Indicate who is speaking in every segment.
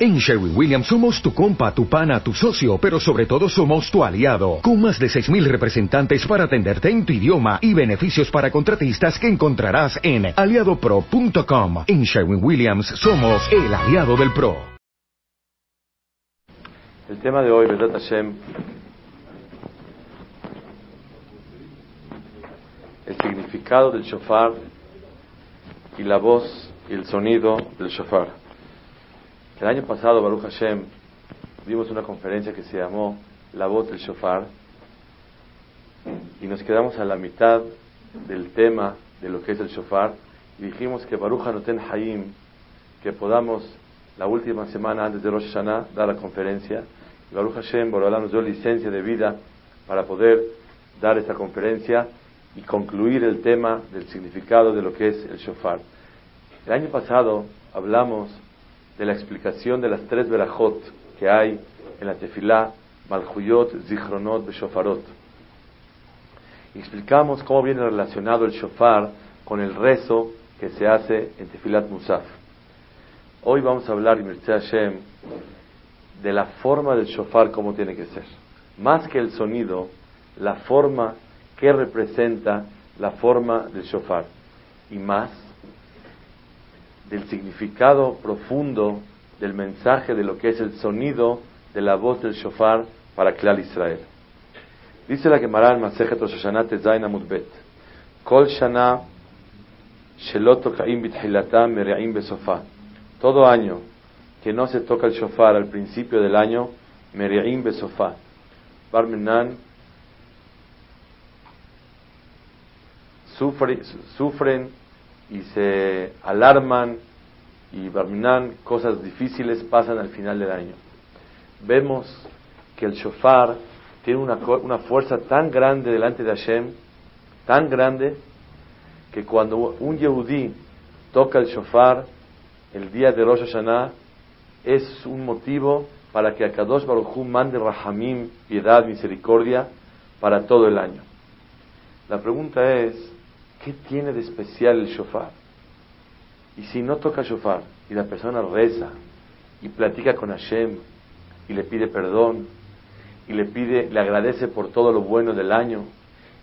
Speaker 1: En Sherwin Williams somos tu compa, tu pana, tu socio, pero sobre todo somos tu aliado, con más de 6.000 representantes para atenderte en tu idioma y beneficios para contratistas que encontrarás en aliadopro.com. En Sherwin Williams somos el aliado del PRO.
Speaker 2: El tema de hoy, verdad Hashem, el significado del shofar y la voz y el sonido del shofar. El año pasado, Baruch Hashem, dimos una conferencia que se llamó La voz del shofar y nos quedamos a la mitad del tema de lo que es el shofar y dijimos que Baruch Hanoten Hayim, que podamos la última semana antes de Rosh Hashanah dar la conferencia. Baruch Hashem, Borolá nos dio licencia de vida para poder dar esta conferencia y concluir el tema del significado de lo que es el shofar. El año pasado hablamos de la explicación de las tres verajot que hay en la tefilá, Malchuyot, Zichronot, Beshofarot. explicamos cómo viene relacionado el shofar con el rezo que se hace en Tefilat Musaf. Hoy vamos a hablar, Hashem, de la forma del shofar, cómo tiene que ser. Más que el sonido, la forma que representa la forma del shofar. Y más, del significado profundo del mensaje de lo que es el sonido de la voz del shofar para Klal Israel. Dice la Gemara en Masejet Rosh Hashanah Tezayin Amudbet, Kol Shana Shelot Tokaim Mereim Besofa. Todo año que no se toca el shofar al principio del año, Mereim Besofa. Barmenan sufren y se alarman y barminan, cosas difíciles pasan al final del año. Vemos que el shofar tiene una, una fuerza tan grande delante de Hashem, tan grande, que cuando un yehudí toca el shofar el día de Rosh Hashanah, es un motivo para que Akadosh Baruch Hu mande rahamim, piedad, misericordia para todo el año. La pregunta es, ¿Qué tiene de especial el shofar? Y si no toca shofar y la persona reza y platica con Hashem y le pide perdón y le pide, le agradece por todo lo bueno del año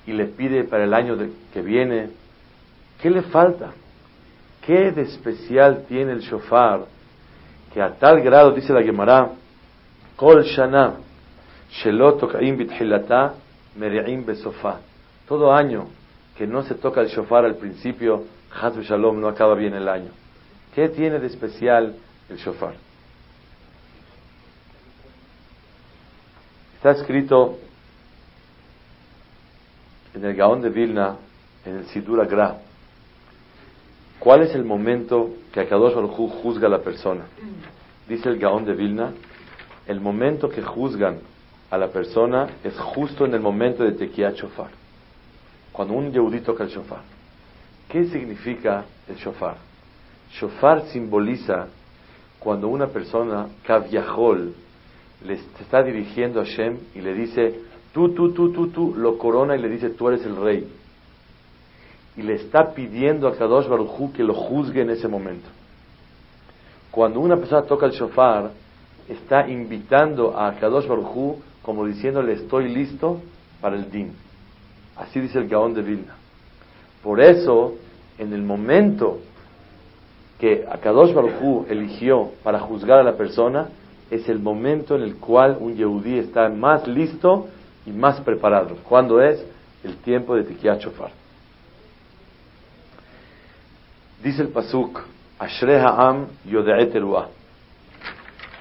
Speaker 2: y le pide para el año que viene, ¿qué le falta? ¿Qué de especial tiene el shofar que a tal grado dice la Gemara, Kol Shana, Shelot Tokaim Bitchilata, Meri'im Besofa. Todo año que no se toca el shofar al principio, Hazbe Shalom, no acaba bien el año. ¿Qué tiene de especial el shofar? Está escrito en el Gaón de Vilna, en el Sidur Gra. ¿Cuál es el momento que Akadosh Baruj juzga a la persona? Dice el Gaón de Vilna, el momento que juzgan a la persona es justo en el momento de Tequia Shofar cuando un yehudí toca el shofar. ¿Qué significa el shofar? Shofar simboliza cuando una persona, Kavyahol, le está dirigiendo a Hashem y le dice, tú, tú, tú, tú, tú, lo corona y le dice, tú eres el rey. Y le está pidiendo a Kadosh Baruj que lo juzgue en ese momento. Cuando una persona toca el shofar, está invitando a Kadosh Baruj como diciéndole, estoy listo para el din. Así dice el Gaón de Vilna. Por eso, en el momento que Akadosh Baruj eligió para juzgar a la persona, es el momento en el cual un Yehudí está más listo y más preparado. ¿Cuándo es? El tiempo de Tikiat Shofar. Dice el Pasuk, Ashrei Ha'am Yodei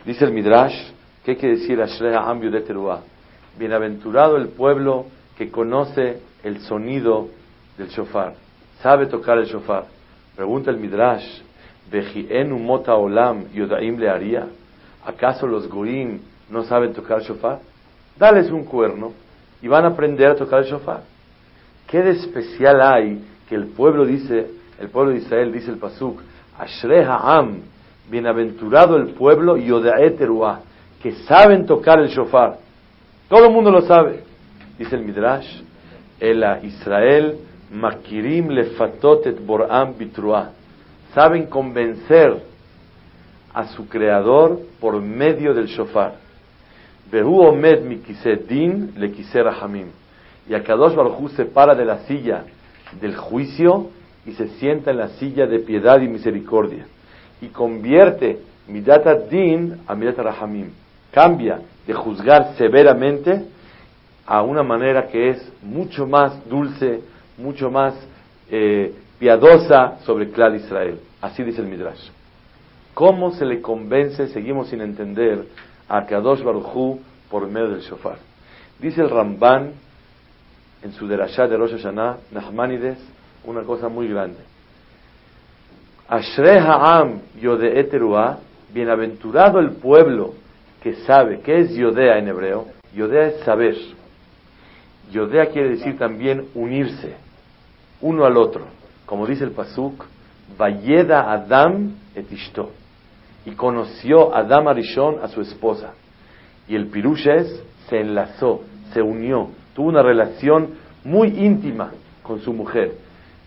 Speaker 2: Dice el Midrash, ¿qué quiere decir Ashrei Ha'am Yodei Bienaventurado el pueblo que conoce el sonido del shofar, sabe tocar el shofar. Pregunta el Midrash, mota olam yodaim le haría. ¿Acaso los goim no saben tocar el shofar? Dales un cuerno y van a aprender a tocar el shofar. ¿Qué de especial hay que el pueblo dice, el pueblo de Israel dice el pasuk, Ashrei Ha'am, bienaventurado el pueblo yodae que saben tocar el shofar. Todo el mundo lo sabe. Dice el Midrash, Ela Israel makirim lefatotet boram bitrua. Saben convencer a su creador por medio del shofar. Behu omed mi din le rahamim. Y Akadosh Baruj se para de la silla del juicio y se sienta en la silla de piedad y misericordia. Y convierte midat din a midat rahamim. Cambia de juzgar severamente a una manera que es mucho más dulce, mucho más eh, piadosa sobre Clal Israel. Así dice el Midrash. ¿Cómo se le convence, seguimos sin entender, a Kadosh Baruchú por medio del shofar? Dice el Ramban en su derashá de Rosh Hashanah, Nachmanides, una cosa muy grande. Ashrei Ha'am Yodee bienaventurado el pueblo que sabe, ¿qué es Yodea en hebreo? Yodea es saber. Yodea quiere decir también unirse, uno al otro. Como dice el Pasuk, Vayeda Adam et. Y conoció Adam Arishon a su esposa. Y el pirush se enlazó, se unió, tuvo una relación muy íntima con su mujer.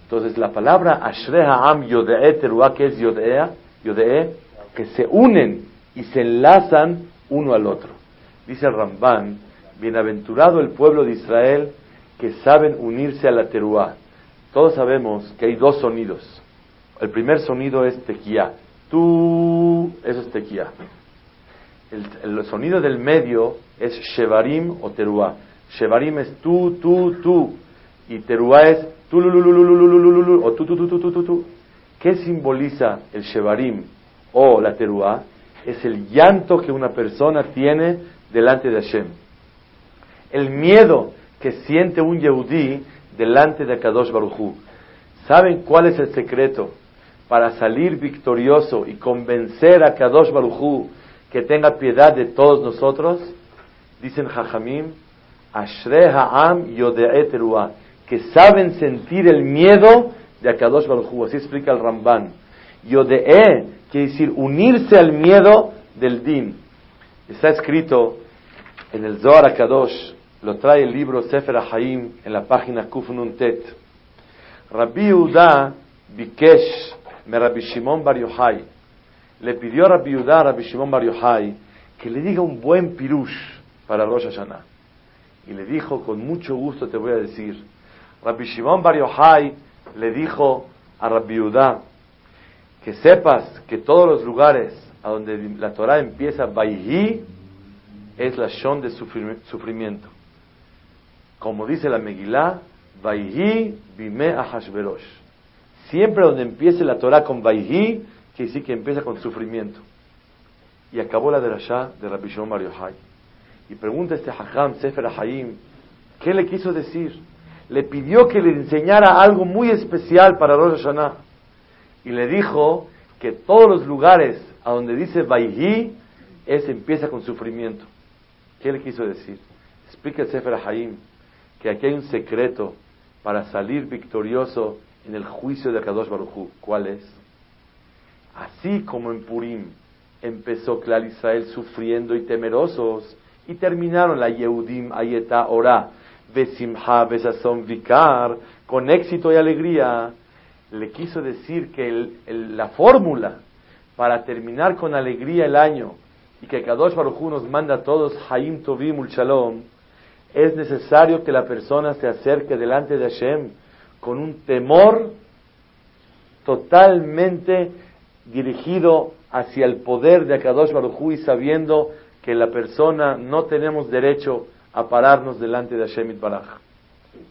Speaker 2: Entonces la palabra Ashrei Ha'am Yodee Teruah, que es Yodea, Yodee, que se unen y se enlazan uno al otro. Dice el Ramban, bienaventurado el pueblo de Israel que saben unirse a la teruá. Todos sabemos que hay dos sonidos. El primer sonido es tequía. Tú, eso es tequía. El, sonido del medio es shevarim o teruá. Shevarim es tú, tú, tú. Y teruá es tú, o tú, tú, tú, tú, tú, tú. ¿Qué simboliza el shevarim o la teruá? Es el llanto que una persona tiene delante de Hashem el miedo que siente un Yehudí delante de Kadosh Baruchú. ¿Saben cuál es el secreto para salir victorioso y convencer a Kadosh Baruchú que tenga piedad de todos nosotros? Dicen Jajamim, Ashrei Ha'am que saben sentir el miedo de Akadosh Baruchú. Así explica el Ramban. Yode'e quiere decir unirse al miedo del din. Está escrito en el Zohar Akadosh, lo trae el libro Sefer Haim en la página Kufnun Tet. Rabbi Yehuda Bikesh me Rabbi Shimon Bar Yochai. Le pidió a Rabbi Yehuda Rabbi Shimon Bar Yochai que le diga un buen pirush para Rosh Hashanah. Y le dijo, con mucho gusto te voy a decir. Rabbi Shimon Bar Yochai le dijo a Rabbi Yehuda que sepas que todos los lugares a donde la Torah empieza, Baihi, es la shon de sufrimiento. Como dice la Megilá, Vaihi bime Ahashverosh. Siempre donde empiece la Torah con Vaihi, quiere decir que empieza con sufrimiento. Y acabó la derashá de Rabbi Shimon Bar Y pregunta este Hajam, Sefer Haim, ¿qué le quiso decir? Le pidió que le enseñara algo muy especial para Rosh Hashanah. Y le dijo que todos los lugares a donde dice Vaihi, es empieza con sufrimiento. ¿Qué le quiso decir? Explica el Sefer Haim que aquí hay un secreto para salir victorioso en el juicio de Kadosh Baruj ¿Cuál es? Así como en Purim empezó Clar Israel sufriendo y temerosos y terminaron la Yehudim Ayeta Ora Besimha Besazon Vikar con éxito y alegría, le quiso decir que la fórmula para terminar con alegría el año y que Kadosh Baruj nos manda a todos Haim Tovim Ul Shalom es necesario que la persona se acerque delante de Hashem con un temor totalmente dirigido hacia el poder de Akadosh Baruj y sabiendo que la persona no tenemos derecho a pararnos delante de Hashem Baraj.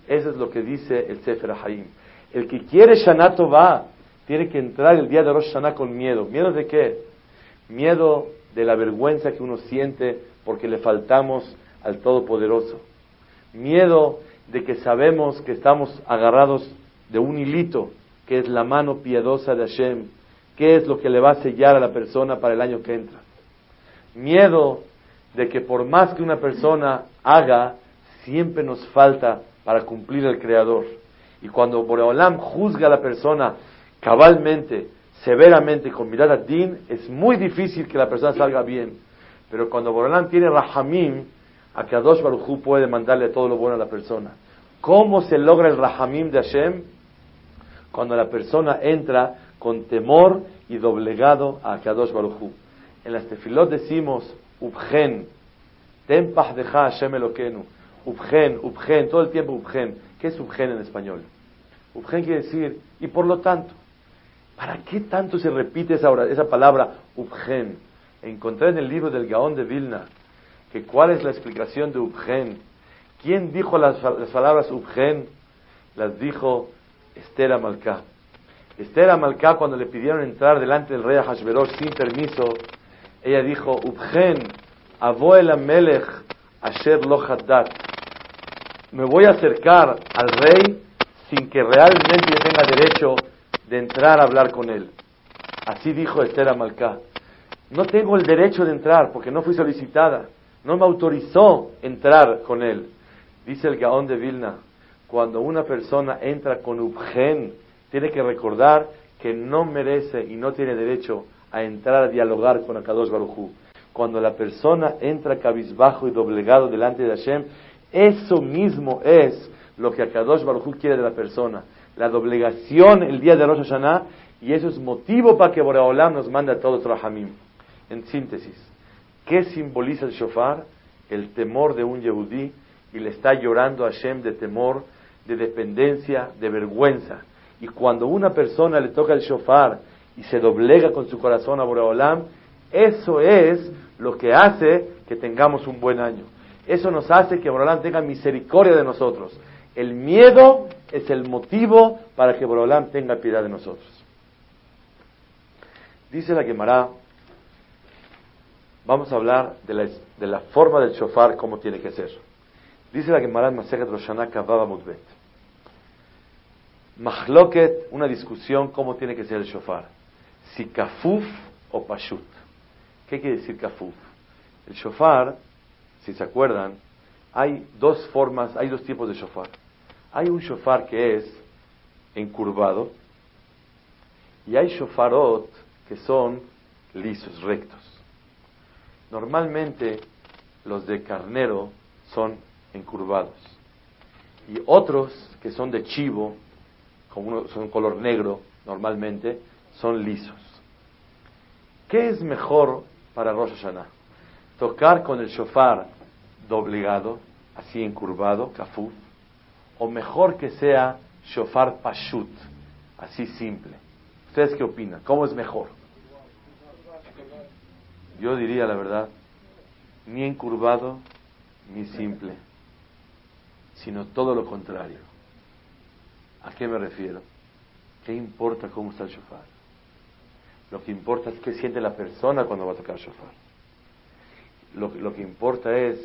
Speaker 2: Eso es lo que dice el Sefer Haim. El que quiere Shanato va, tiene que entrar el día de Rosh Hashanah con miedo. ¿Miedo de qué? Miedo de la vergüenza que uno siente porque le faltamos al Todopoderoso. Miedo de que sabemos que estamos agarrados de un hilito, que es la mano piadosa de Hashem, qué es lo que le va a sellar a la persona para el año que entra. Miedo de que por más que una persona haga, siempre nos falta para cumplir el Creador. Y cuando Boreolam juzga a la persona cabalmente, severamente, con mirada din, es muy difícil que la persona salga bien. Pero cuando Boreolam tiene rahamim, a que Adosh Baruchu puede mandarle todo lo bueno a la persona. ¿Cómo se logra el Rahamim de Hashem? Cuando la persona entra con temor y doblegado a Kadosh Baruchu. En las tefilot decimos, Ubgen, Tempah deja Hashem Elokenu, Ubgen, Ubgen, todo el tiempo Ubgen. ¿Qué es Ubgen en español? Ubgen quiere decir, y por lo tanto, ¿para qué tanto se repite esa, esa palabra Ubgen? Encontré en el libro del Gaón de Vilna que cuál es la explicación de Ubgen. ¿Quién dijo las, palabras Ubgen? Las dijo Esther Amalcá. Esther Amalcá, cuando le pidieron entrar delante del rey Hashverosh sin permiso, ella dijo, Ubgen, Avoel Melech Asher Lo Me voy a acercar al rey sin que realmente tenga derecho de entrar a hablar con él. Así dijo Esther Amalcá. No tengo el derecho de entrar porque no fui solicitada. No me autorizó entrar con él. Dice el Gaón de Vilna, cuando una persona entra con Ubgen, tiene que recordar que no merece y no tiene derecho a entrar a dialogar con Akadosh Barujú. Cuando la persona entra cabizbajo y doblegado delante de Hashem, eso mismo es lo que Akadosh Barujú quiere de la persona. La doblegación el día de Rosh Hashanah, y eso es motivo para que Boreolam nos mande a todos Rahamim. En síntesis, ¿qué simboliza el shofar? El temor de un yehudí y le está llorando a Hashem de temor, de dependencia, de vergüenza. Y cuando una persona le toca el shofar y se doblega con su corazón a Boreolam, eso es lo que hace que tengamos un buen año. Eso nos hace que Boreolam tenga misericordia de nosotros. El miedo es el motivo para que Boreolam tenga piedad de nosotros. Dice la Gemara vamos a hablar de la, forma del shofar, cómo tiene que ser. Dice la Gemara en Roshana Kavava Mudbet. Mahloket, una discusión, cómo tiene que ser el shofar. Si kafuf o pashut. ¿Qué quiere decir kafuf? El shofar, si se acuerdan, hay dos formas, hay dos tipos de shofar. Hay un shofar que es encurvado y hay shofarot que son lisos, rectos. Normalmente los de carnero son encurvados y otros que son de chivo, como son color negro normalmente, son lisos. ¿Qué es mejor para Rosh Hashanah? Tocar con el shofar doblegado, así encurvado, kafuf, o mejor que sea shofar pashut, así simple. ¿Ustedes qué opinan? ¿Cómo es mejor? Yo diría la verdad, ni encurvado ni simple, sino todo lo contrario. ¿A qué me refiero? ¿Qué importa cómo está el shofar? Lo que importa es qué siente la persona cuando va a tocar el shofar. Lo, lo que importa es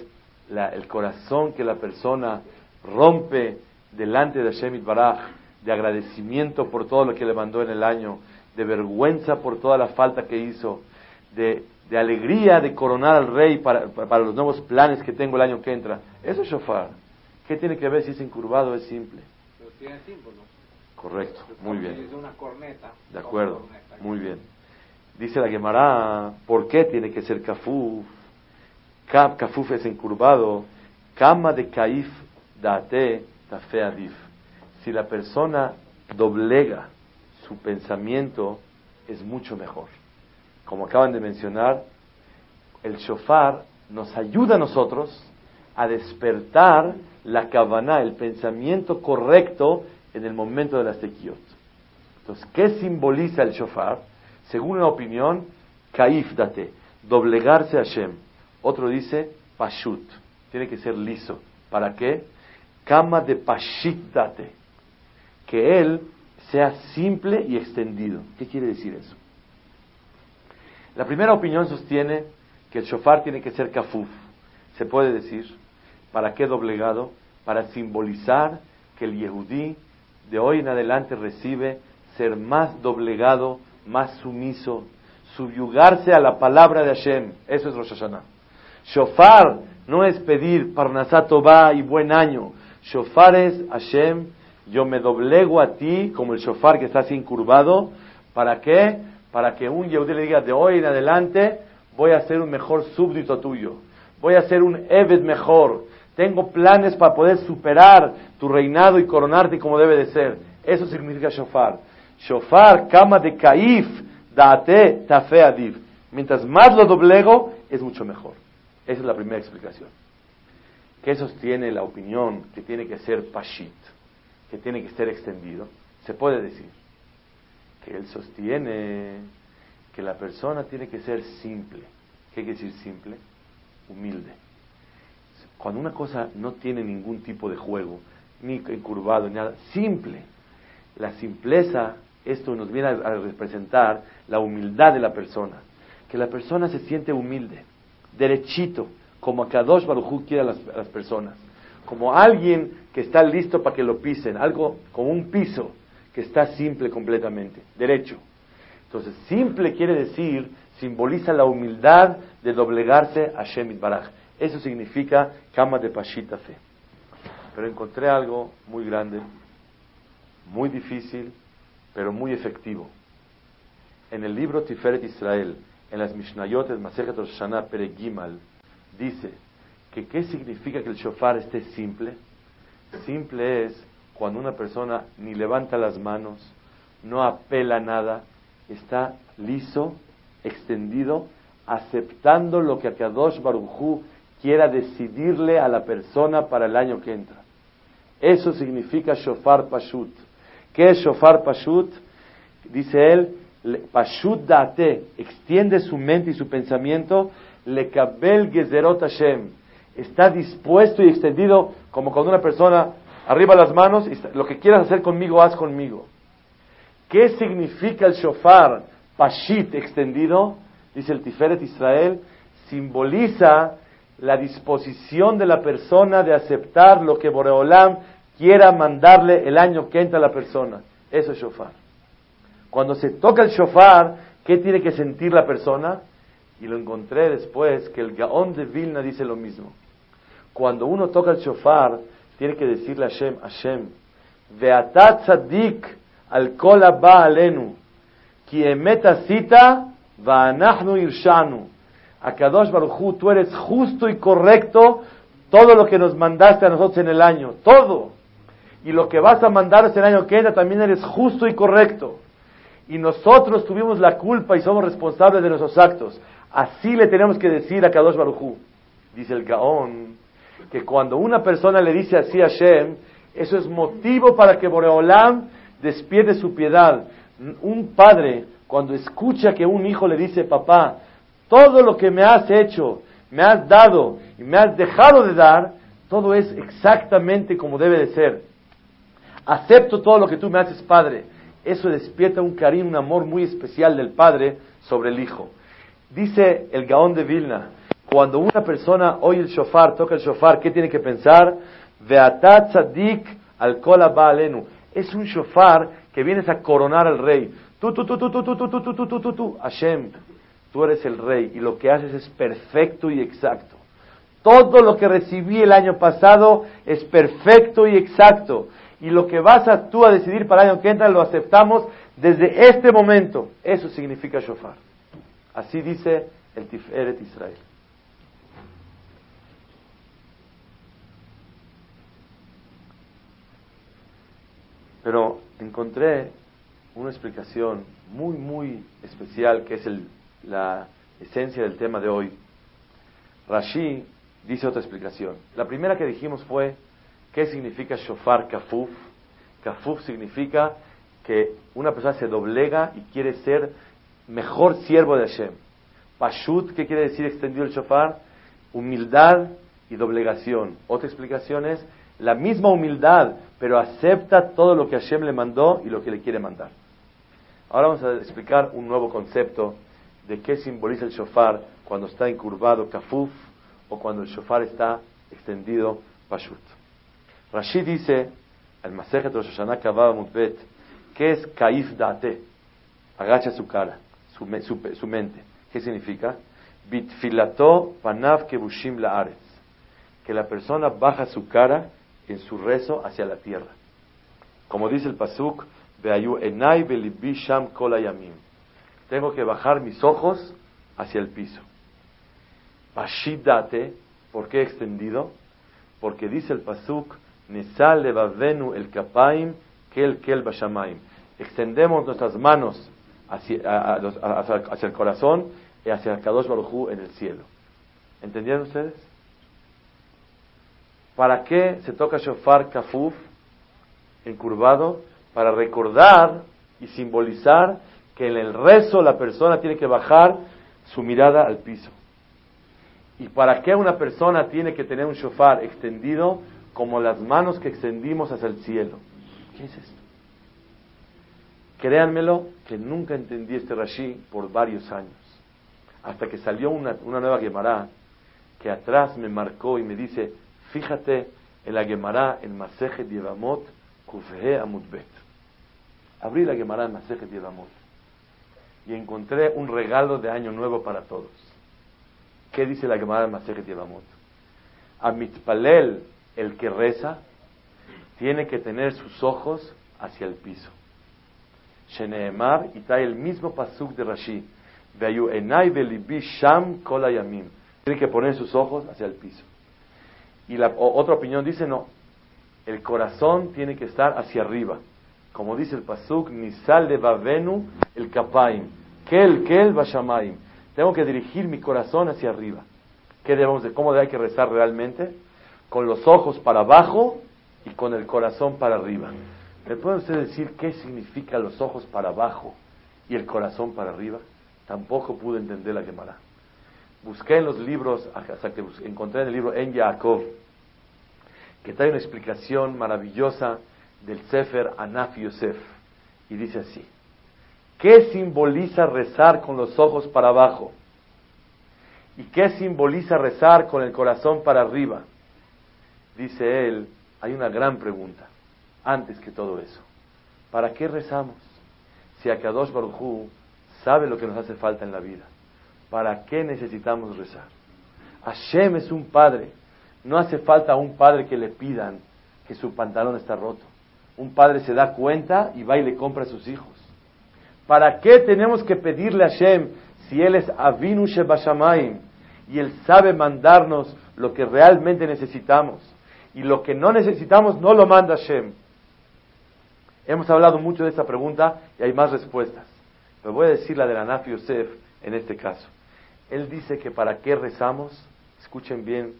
Speaker 2: el corazón que la persona rompe delante de Hashem Baraj, de agradecimiento por todo lo que le mandó en el año, de vergüenza por toda la falta que hizo, de de alegría de coronar al rey para, para, los nuevos planes que tengo el año que entra. Eso es shofar. ¿Qué tiene que ver si es incurvado o es simple?
Speaker 3: Pero tiene símbolos.
Speaker 2: Correcto, muy bien.
Speaker 3: Es una corneta.
Speaker 2: De acuerdo, muy bien. Dice la Gemara, ¿por qué tiene que ser kafuf? Kafuf es encurvado. Kama de kaif date tafeadif. Si la persona doblega su pensamiento, es mucho mejor como acaban de mencionar, el shofar nos ayuda a nosotros a despertar la kavaná, el pensamiento correcto en el momento de la sequiot. Entonces, ¿qué simboliza el shofar? Según una opinión, kaif date, doblegarse a Hashem. Otro dice pashut, tiene que ser liso. ¿Para qué? Kama de pashit date, que él sea simple y extendido. ¿Qué quiere decir eso? La primera opinión sostiene que el shofar tiene que ser kafuf. Se puede decir, ¿para qué doblegado? Para simbolizar que el yehudí de hoy en adelante recibe ser más doblegado, más sumiso, subyugarse a la palabra de Hashem. Eso es Rosh Hashanah. Shofar no es pedir Parnasat va y buen año. Shofar es Hashem, yo me doblego a ti como el shofar que está así incurvado. ¿Para qué? Para que un Yehudí le diga de hoy en adelante voy a ser un mejor súbdito tuyo, voy a ser un Eved mejor, tengo planes para poder superar tu reinado y coronarte como debe de ser. Eso significa shofar. Shofar, cama de kaif, date, tafe Mientras más lo doblego, es mucho mejor. Esa es la primera explicación. ¿Qué sostiene la opinión que tiene que ser pashit, que tiene que ser extendido? Se puede decir que él sostiene que la persona tiene que ser simple. ¿Qué quiere decir simple? Humilde. Cuando una cosa no tiene ningún tipo de juego, ni encurvado, ni nada, simple. La simpleza, esto nos viene a representar la humildad de la persona. Que la persona se siente humilde, derechito, como Kadosh Baruj quiere a las, a las personas. Como alguien que está listo para que lo pisen, algo como un piso que está simple completamente, derecho. Entonces, simple quiere decir, simboliza la humildad de doblegarse a Shemit Baraj. Eso significa cama de Pashita fe. Pero encontré algo muy grande, muy difícil, pero muy efectivo. En el libro Tiferet Israel, en las Mishnayot Masejet Rosh Peregimal, dice que qué significa que el shofar esté simple. Simple es cuando una persona ni levanta las manos, no apela nada, está liso, extendido, aceptando lo que Akadosh Barujú quiera decidirle a la persona para el año que entra. Eso significa shofar pashut. ¿Qué es shofar pashut? Dice él, pashut date, extiende su mente y su pensamiento, le kabel gezerot Hashem. Está dispuesto y extendido como cuando una persona arriba las manos y lo que quieras hacer conmigo, haz conmigo. ¿Qué significa el shofar pashit extendido? Dice el Tiferet Israel, simboliza la disposición de la persona de aceptar lo que Boreolam quiera mandarle el año que entra la persona. Eso es shofar. Cuando se toca el shofar, ¿qué tiene que sentir la persona? Y lo encontré después que el Gaón de Vilna dice lo mismo. Cuando uno toca el shofar, tiene que decirle a Hashem, Hashem, Veatat tzadik al kol alenu, ki emet asita, anachnu irshanu. Akadosh Baruchu, tú eres justo y correcto todo lo que nos mandaste a nosotros en el año, todo. Y lo que vas a mandar el año que entra también eres justo y correcto. Y nosotros tuvimos la culpa y somos responsables de nuestros actos. Así le tenemos que decir a Kadosh Baruchu. Dice el Gaón, que cuando una persona le dice así a Hashem, eso es motivo para que Boreolam despierte su piedad. Un padre, cuando escucha que un hijo le dice, papá, todo lo que me has hecho, me has dado y me has dejado de dar, todo es exactamente como debe de ser. Acepto todo lo que tú me haces, Padre. Eso despierta un cariño, un amor muy especial del Padre sobre el Hijo. Dice el Gaón de Vilna, cuando una persona oye el shofar, toca el shofar, ¿qué tiene que pensar? Veatat tzadik al baalenu. Es un shofar que vienes a coronar al rey. Tú, tú, tú, tú, tú, tú, tú, tú, tú, tú, tú, tú, Hashem tú eres el rey y lo que haces es perfecto y exacto. Todo lo que recibí el año pasado es perfecto y exacto. Y lo que vas a tú a decidir para el año que entra lo aceptamos desde este momento. Eso significa shofar. Así dice el Tiferet Israel. Pero encontré una explicación muy, muy especial que es la esencia del tema de hoy, Rashi dice otra explicación. La primera que dijimos fue, ¿qué significa shofar kafuf? Kafuf significa que una persona se doblega y quiere ser mejor siervo de Hashem. Pashut, ¿qué quiere decir extendido el shofar? Humildad y doblegación. Otra explicación es la misma humildad, pero acepta todo lo que Hashem le mandó y lo que le quiere mandar. Ahora vamos a explicar un nuevo concepto de qué simboliza el shofar cuando está encurvado kafuf o cuando el shofar está extendido pashut. Rashi dice, el Masejet Rosh Hashanah Kavah Mutbet, ¿qué es kaif date? Agacha su cara, su, su, mente. ¿Qué significa? Bitfilato panav kebushim laaretz. Que la persona baja su cara en su rezo hacia la tierra. Como dice el Pasuk, tengo que bajar mis ojos hacia el piso. Pashidate, ¿por qué extendido? Porque dice el Pasuk, Nesal el kapaim kel kel bashamaim. Extendemos nuestras manos hacia, hacia, el corazón y hacia Kadosh Baruj en el cielo. ¿Entendieron ustedes? ¿Para qué se toca shofar kafuf encurvado? Para recordar y simbolizar que en el rezo la persona tiene que bajar su mirada al piso. ¿Y para qué una persona tiene que tener un shofar extendido como las manos que extendimos hacia el cielo? ¿Qué es esto? Créanmelo que nunca entendí este Rashi por varios años. Hasta que salió una, nueva Gemara que atrás me marcó y me dice, fíjate en la Gemara en Masejet Yevamot Kufhe Amutbet. Abrí la Gemara en Masejet Yevamot y encontré un regalo de año nuevo para todos. ¿Qué dice la Gemara en Masejet Yevamot? A mitpalel, el que reza, tiene que tener sus ojos hacia el piso. Sheneemar, y trae el mismo pasuk de Rashi. Tiene que poner sus ojos hacia el piso. Y la otra opinión dice no. El corazón tiene que estar hacia arriba. Como dice el pasuk, nisal de babenu el kapaim. Kel kel bashamayim. Tengo que dirigir mi corazón hacia arriba. ¿Qué debemos de, ¿Cómo hay que rezar realmente? Con los ojos para abajo y con el corazón para arriba. ¿Me puede usted decir qué significa los ojos para abajo y el corazón para arriba? Tampoco pude entender la Gemara. Busqué en los libros, hasta que encontré en el libro En Yaakov, que trae una explicación maravillosa del Sefer Anaf Yosef. Y dice así: ¿Qué simboliza rezar con los ojos para abajo? ¿Y qué simboliza rezar con el corazón para arriba? Dice él, hay una gran pregunta, antes que todo eso. ¿Para qué rezamos? Si Akadosh Baruj sabe lo que nos hace falta en la vida, ¿para qué necesitamos rezar? Hashem es un padre. No hace falta a un padre que le pidan que su pantalón está roto. Un padre se da cuenta y va y le compra a sus hijos. ¿Para qué tenemos que pedirle a Hashem si Él es Avinu Shebashamayim y Él sabe mandarnos lo que realmente necesitamos? Y lo que no necesitamos no lo manda Hashem. Hemos hablado mucho de esta pregunta y hay más respuestas. Pero voy a decir la de la Naf Yosef en este caso. Él dice que para qué rezamos, escuchen bien,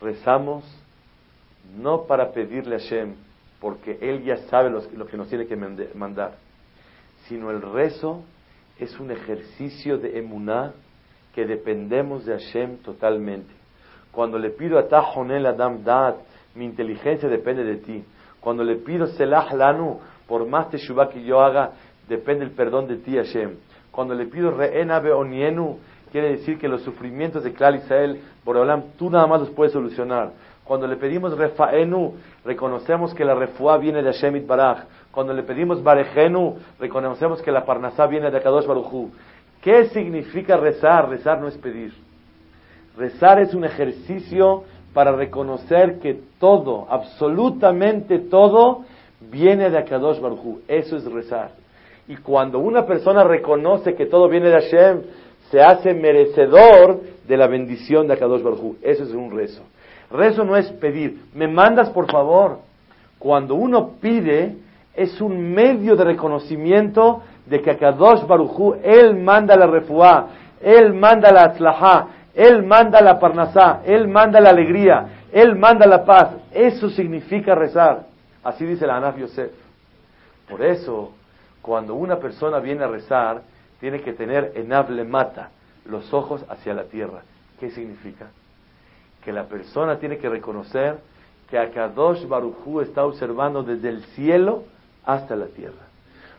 Speaker 2: rezamos no para pedirle a Hashem, porque Él ya sabe lo que nos tiene que mandar, sino el rezo es un ejercicio de emuná que dependemos de Hashem totalmente. Cuando le pido a Tajonel Adam Dad, mi inteligencia depende de ti. Cuando le pido Selah Lanu, por más teshuva que yo haga, depende el perdón de ti, Hashem. Cuando le pido Re'ena Beonienu, quiere decir que los sufrimientos de Klal Israel, Boreolam, tú nada más los puedes solucionar. Cuando le pedimos Refaenu, reconocemos que la refuá viene de Hashem Baraj. Cuando le pedimos Barejenu, reconocemos que la Parnasá viene de Kadosh Baruchu. ¿Qué significa rezar? Rezar no es pedir. Rezar es un ejercicio para reconocer que todo, absolutamente todo, viene de Akadosh Baruj Eso es rezar. Y cuando una persona reconoce que todo viene de Hashem, se hace merecedor de la bendición de Akadosh Baruj Eso es un rezo. Rezo no es pedir. Me mandas por favor. Cuando uno pide, es un medio de reconocimiento de que Akadosh Baruj Él manda la refuá, Él manda la atzlahá, Él manda la parnasá, Él manda la alegría, Él manda la paz. Eso significa rezar. Así dice la Anaf Yosef. Por eso, cuando una persona viene a rezar, tiene que tener enable mata, los ojos hacia la tierra. ¿Qué significa? Que la persona tiene que reconocer que Akadosh Barujú está observando desde el cielo hasta la tierra.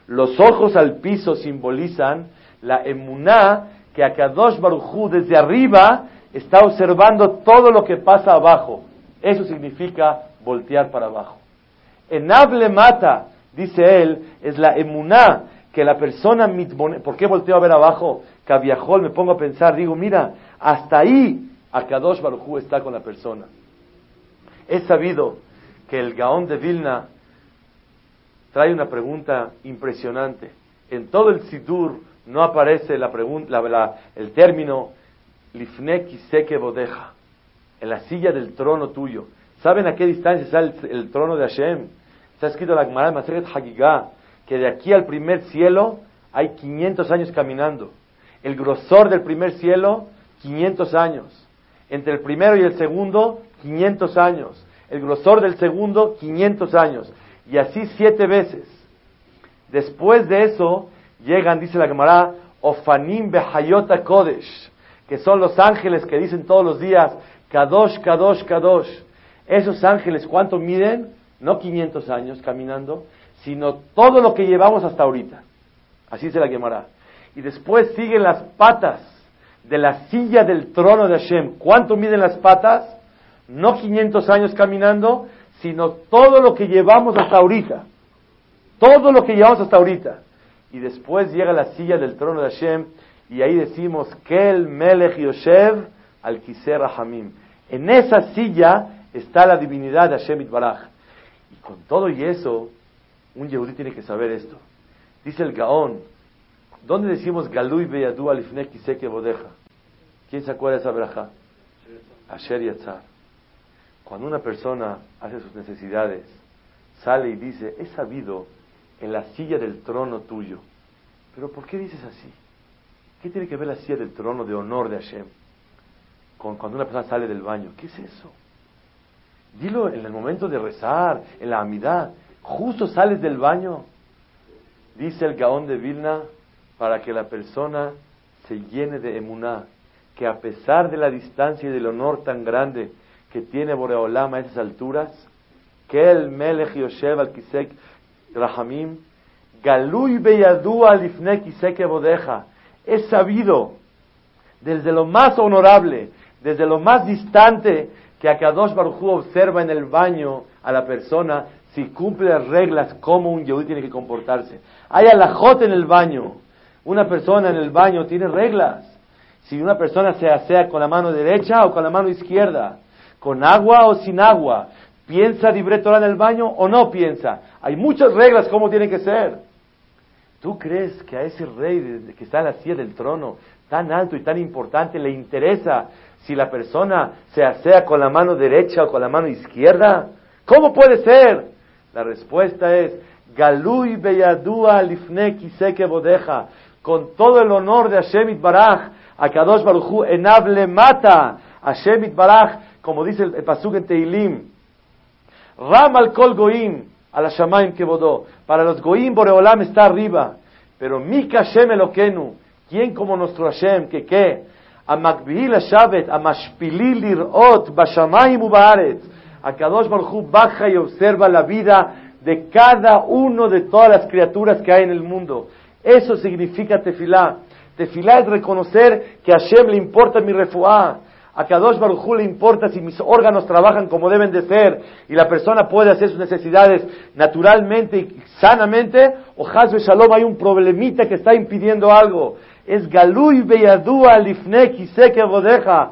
Speaker 2: Los ojos al piso simbolizan la emuná que Akadosh Barujú desde arriba está observando todo lo que pasa abajo. Eso significa voltear para abajo. Enable mata, dice él, es la emuná que la persona mitbone. ¿Por qué volteo a ver abajo? Cabiajol, me pongo a pensar, digo, mira, hasta ahí Akadosh Barujú está con la persona. He sabido que el Gaón de Vilna trae una pregunta impresionante. En todo el Sidur no aparece la pregunta, el término Lifneki Seke Bodeja, en la silla del trono tuyo. ¿Saben a qué distancia está el, trono de Hashem? Está escrito la Gemara de Hagigah que de aquí al primer cielo hay 500 años caminando. El grosor del primer cielo, 500 años. Entre el primero y el segundo, 500 años. El grosor del segundo, 500 años. Y así siete veces. Después de eso, llegan, dice la Gemara, Ofanim Behayota Kodesh, que son los ángeles que dicen todos los días, Kadosh, Kadosh, Kadosh. Esos ángeles, ¿cuánto miden? No 500 años caminando, sino todo lo que llevamos hasta ahorita. Así se la Gemara. Y después siguen las patas de la silla del trono de Hashem. ¿Cuánto miden las patas? No 500 años caminando, sino todo lo que llevamos hasta ahorita. Todo lo que llevamos hasta ahorita. Y después llega la silla del trono de Hashem y ahí decimos, Kel Melech Yoshev al Kiser Rahamim. En esa silla está la divinidad de Hashem Itbaraj. Y con todo y eso, un Yehudi tiene que saber esto. Dice el Gaón, ¿dónde decimos Galui Beyadu Alifne Kiseke Bodeja? ¿Quién se acuerda de esa braja? Asher Yatzar. Cuando una persona hace sus necesidades, sale y dice, he sabido en la silla del trono tuyo. Pero ¿por qué dices así? ¿Qué tiene que ver la silla del trono de honor de Hashem con cuando una persona sale del baño? ¿Qué es eso? Dilo en el momento de rezar, en la amidad. Justo sales del baño. Dice el Gaón de Vilna, para que la persona se llene de emuná, que a pesar de la distancia y del honor tan grande que tiene Boreolam a esas alturas, que el Melech al Kisek Rahamim, Galui Beyadu Alifne Kisek Bodeja, es sabido desde lo más honorable, desde lo más distante, que Akadosh Baruj observa en el baño a la persona si cumple las reglas como un yehudí tiene que comportarse. Hay alajot en el baño. Una persona en el baño tiene reglas. Si una persona se asea con la mano derecha o con la mano izquierda, con agua o sin agua, piensa libre en el baño o no piensa. Hay muchas reglas cómo tiene que ser. ¿Tú crees que a ese rey que está en la silla del trono, tan alto y tan importante, le interesa si la persona se asea con la mano derecha o con la mano izquierda? ¿Cómo puede ser? La respuesta es, Galui beyadua lifne kiseke bodeja, con todo el honor de Hashem Baraj, a Kadosh Baruchu, enable mata, Hashem como dice el, en Teilim, Ram al kol goim, a la. Para los goim Boreolam está arriba. Pero Mika Hashem Elokenu, ¿quién como nuestro Hashem? ¿Que qué? Shabet, a Mashpilil Irot, Bashamayim Ubaaretz. A Kadosh Baruch baja y observa la vida de cada uno de todas las criaturas que hay en el mundo. Eso significa tefilá. Tefilá es reconocer que a Hashem le importa mi refuá. A Kadosh Baruj le importa si mis órganos trabajan como deben de ser y la persona puede hacer sus necesidades naturalmente y sanamente, o Hazbe Shalom hay un problemita que está impidiendo algo. Es Galui Beyadua Lifne Kiseke Bodeja.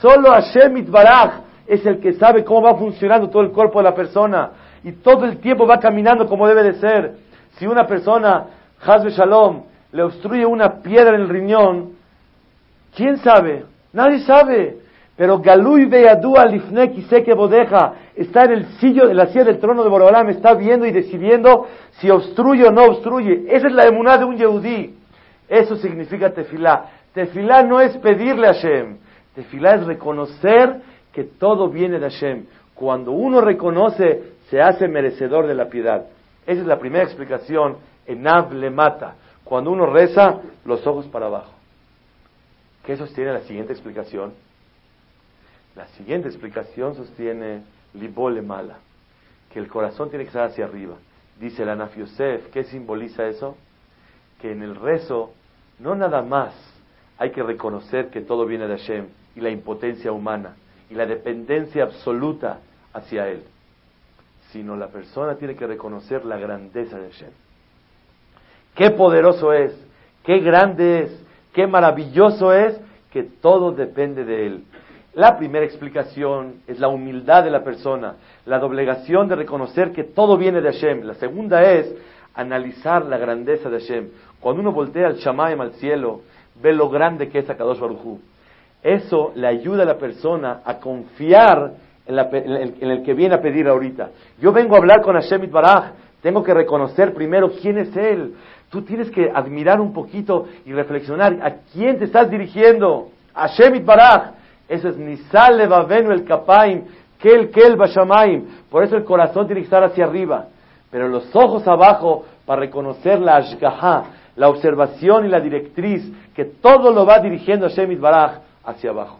Speaker 2: Solo Hashem Itbaraj es el que sabe cómo va funcionando todo el cuerpo de la persona y todo el tiempo va caminando como debe de ser. Si una persona, Hazbe Shalom, le obstruye una piedra en el riñón, ¿quién sabe? Nadie sabe. Pero Galui Beadu Alifne que Bodeja está en el sillo, de la silla del trono de Borobalam, está viendo y decidiendo si obstruye o no obstruye. Esa es la emuná de un Yehudí. Eso significa tefilá. Tefilá no es pedirle a Hashem. Tefilá es reconocer que todo viene de Hashem. Cuando uno reconoce, se hace merecedor de la piedad. Esa es la primera explicación en le mata. Cuando uno reza, los ojos para abajo. ¿Qué sostiene la siguiente explicación? La siguiente explicación sostiene libole mala, que el corazón tiene que estar hacia arriba. Dice el Anaf ¿qué simboliza eso? Que en el rezo no nada más hay que reconocer que todo viene de Hashem y la impotencia humana y la dependencia absoluta hacia Él, sino la persona tiene que reconocer la grandeza de Hashem. Qué poderoso es, qué grande es, qué maravilloso es que todo depende de Él. La primera explicación es la humildad de la persona, la doblegación de reconocer que todo viene de Hashem. La segunda es analizar la grandeza de Hashem. Cuando uno voltea al Shamaim, al cielo, ve lo grande que es Akadosh Baruj Eso le ayuda a la persona a confiar en, el, que viene a pedir ahorita. Yo vengo a hablar con Hashem Itbaraj, tengo que reconocer primero quién es Él. Tú tienes que admirar un poquito y reflexionar a quién te estás dirigiendo. A Shemit Baraj. Eso es Nisal Levavenu el Kapaim, Kel Kel Bashamaim. Por eso el corazón tiene que estar hacia arriba. Pero los ojos abajo para reconocer la Ashgaha, la observación y la directriz, que todo lo va dirigiendo a Shemit Baraj hacia abajo.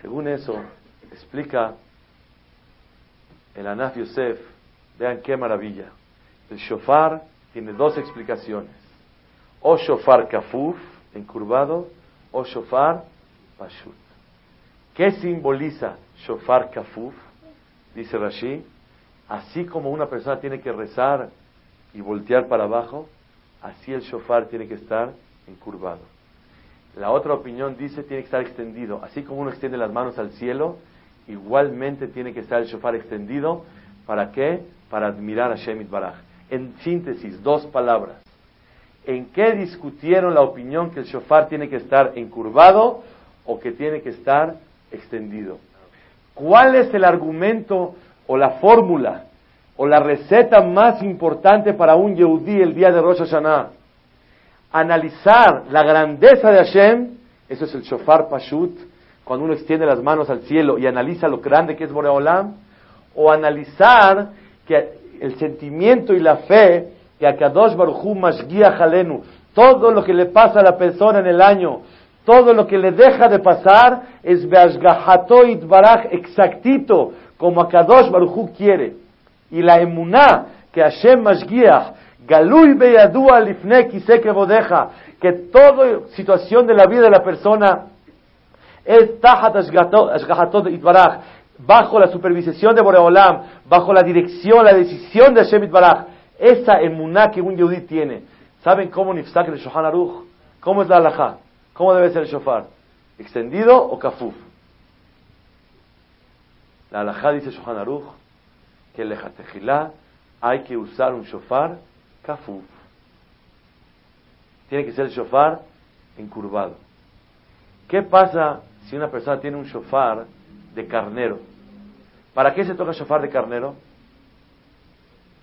Speaker 2: Según eso, explica el Anaf Yosef, vean qué maravilla. El shofar tiene dos explicaciones. O shofar kafuf, encurvado, o shofar pashut. ¿Qué simboliza shofar kafuf? Dice Rashi, así como una persona tiene que rezar y voltear para abajo, así el shofar tiene que estar encurvado. La otra opinión dice tiene que estar extendido. Así como uno extiende las manos al cielo, igualmente tiene que estar el shofar extendido. ¿Para qué? Para admirar a Shemit Baraj. En síntesis, dos palabras. ¿En qué discutieron la opinión que el shofar tiene que estar encurvado o que tiene que estar extendido? ¿Cuál es el argumento o la fórmula o la receta más importante para un Yehudí el día de Rosh Hashanah? Analizar la grandeza de Hashem, eso es el shofar pashut, cuando uno extiende las manos al cielo y analiza lo grande que es Boreolam, o analizar que el sentimiento y la fe que a Kadosh Baruchu Mashgiach Jalenu, todo lo que le pasa a la persona en el año, todo lo que le deja de pasar es Beashgahato Itbaraj exactito, como a Kadosh Baruchu quiere. Y la emuná que Hashem Mashgiach, Galui Beyadua Lifne que Bodeja, que toda situación de la vida de la persona es Tahat Ashgahatot Itbaraj, bajo la supervisión de Boreolam, bajo la dirección, la decisión de Hashem Itbaraj. Esa emuná que un yehudí tiene. ¿Saben cómo nifsak el Shohan Aruch? ¿Cómo es la halajá? ¿Cómo debe ser el shofar? ¿Extendido o kafuf? La halajá dice Shohan Aruch que lejatejilá hay que usar un shofar kafuf. Tiene que ser el shofar encurvado. ¿Qué pasa si una persona tiene un shofar de carnero? ¿Para qué se toca shofar de carnero?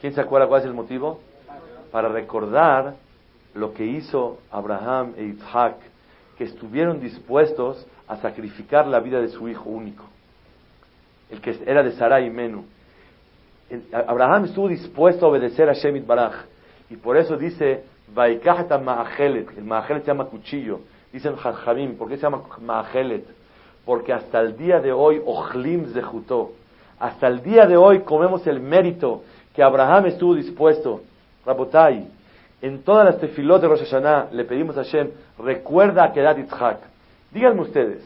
Speaker 2: ¿Quién se acuerda cuál es el motivo? Para recordar lo que hizo Abraham e Isaac, que estuvieron dispuestos a sacrificar la vida de su hijo único, el que era de Sarai y Menú. Abraham estuvo dispuesto a obedecer a Shemit Baraj, y por eso dice, Maachelet, el Maachelet se llama cuchillo, dicen Jajamim, ¿por qué se llama Maachelet? Porque hasta el día de hoy, Ojlim Zehutó, hasta el día de hoy comemos el mérito que Abraham estuvo dispuesto. Rabotai, en todas las tefilot de Rosh Hashanah le pedimos a Hashem, recuerda a Kedat Yitzhak. Díganme ustedes,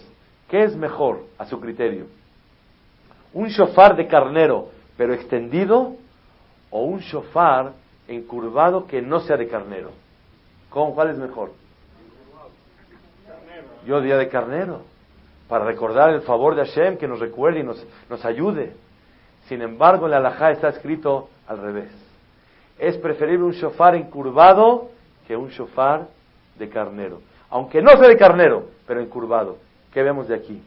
Speaker 2: ¿qué es mejor a su criterio? ¿Un shofar de carnero, pero extendido? ¿O un shofar encurvado que no sea de carnero? ¿Con cuál es mejor? Yo día de carnero, para recordar el favor de Hashem, que nos recuerde y nos, nos ayude. Sin embargo, en la halajá está escrito al revés. Es preferible un shofar encurvado que un shofar de carnero. Aunque no sea de carnero, pero encurvado. ¿Qué vemos de aquí?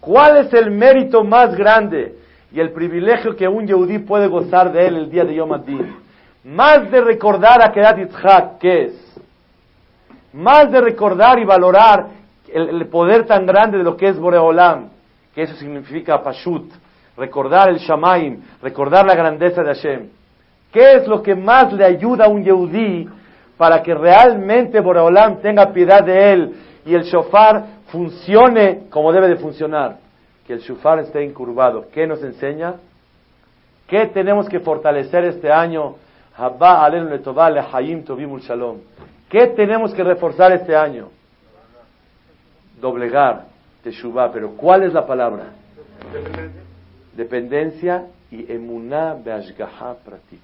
Speaker 2: ¿Cuál es el mérito más grande y el privilegio que un yehudí puede gozar de él el día de Yom Adin? Más de recordar a Kedat Yitzhak, ¿qué es? Más de recordar y valorar el, el, poder tan grande de lo que es Boreolam, que eso significa Pashut, recordar el Shamaim, recordar la grandeza de Hashem. ¿Qué es lo que más le ayuda a un Yehudí para que realmente Boreolam tenga piedad de él y el shofar funcione como debe de funcionar? Que el shofar esté incurvado. ¿Qué nos enseña? ¿Qué tenemos que fortalecer este año? ¿Qué tenemos que reforzar este año? Doblegar, teshuvah. Pero ¿cuál es la palabra? dependencia y emuná beashgaha pratit.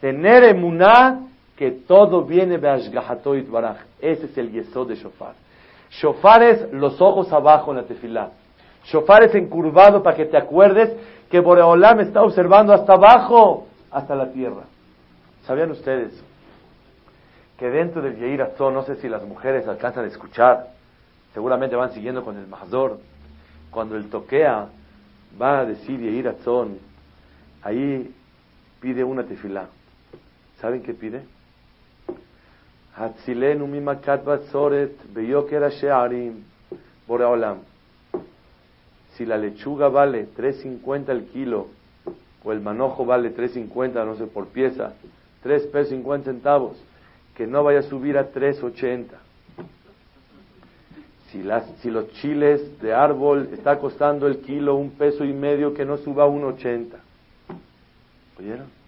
Speaker 2: Tener emuná que todo viene beashgahato baraj. Ese es el yesod de shofar. Shofar es los ojos abajo en la tefilá. Shofar es encurvado para que te acuerdes que Boreolam está observando hasta abajo, hasta la tierra. ¿Sabían ustedes que dentro del Yeir Atzon, no sé si las mujeres alcanzan a escuchar, seguramente van siguiendo con el Mahzor, cuando el toquea va a decir Yeir Atzon, ahí pide una tefilá. ¿Saben qué pide? Hatzilenu mimakat batzoret beyoker boreolam. Si la lechuga vale 3.50 el kilo, o el manojo vale 3.50, no sé, por pieza, 3 pesos 50 centavos, que no vaya a subir a 3.80. Si, las, si los chiles de árbol está costando el kilo un peso y medio, que no suba a 1.80. ¿Oyeron?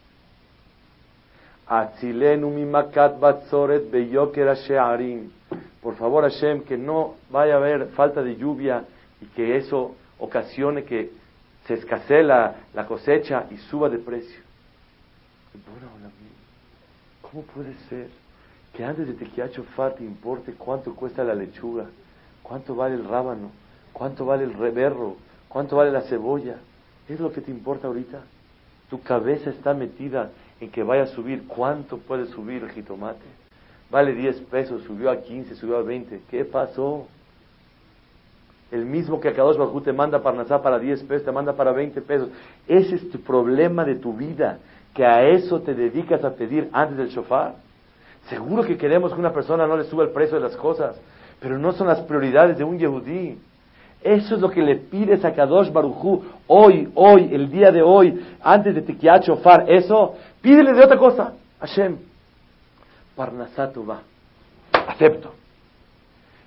Speaker 2: Por favor, Hashem, que no vaya a haber falta de lluvia y que eso ocasione que se escasee la, cosecha y suba de precio. ¿Cómo puede ser que antes de Tequiacho te importe cuánto cuesta la lechuga, cuánto vale el rábano, cuánto vale el reberro, cuánto vale la cebolla? ¿Es lo que te importa ahorita? Tu cabeza está metida en que vaya a subir. ¿Cuánto puede subir el jitomate? Vale 10 pesos, subió a 15, subió a 20. ¿Qué pasó? El mismo que Akadosh Bajú te manda para Nazá para 10 pesos, te manda para 20 pesos. Ese es tu problema de tu vida, que a eso te dedicas a pedir antes del shofar. Seguro que queremos que una persona no le suba el precio de las cosas, pero no son las prioridades de un yehudí. Eso es lo que le pides a Kadosh Barujú hoy, hoy, el día de hoy, antes de Tikiat Shofar. Eso, pídele de otra cosa. Hashem, Parnasatu va. Acepto.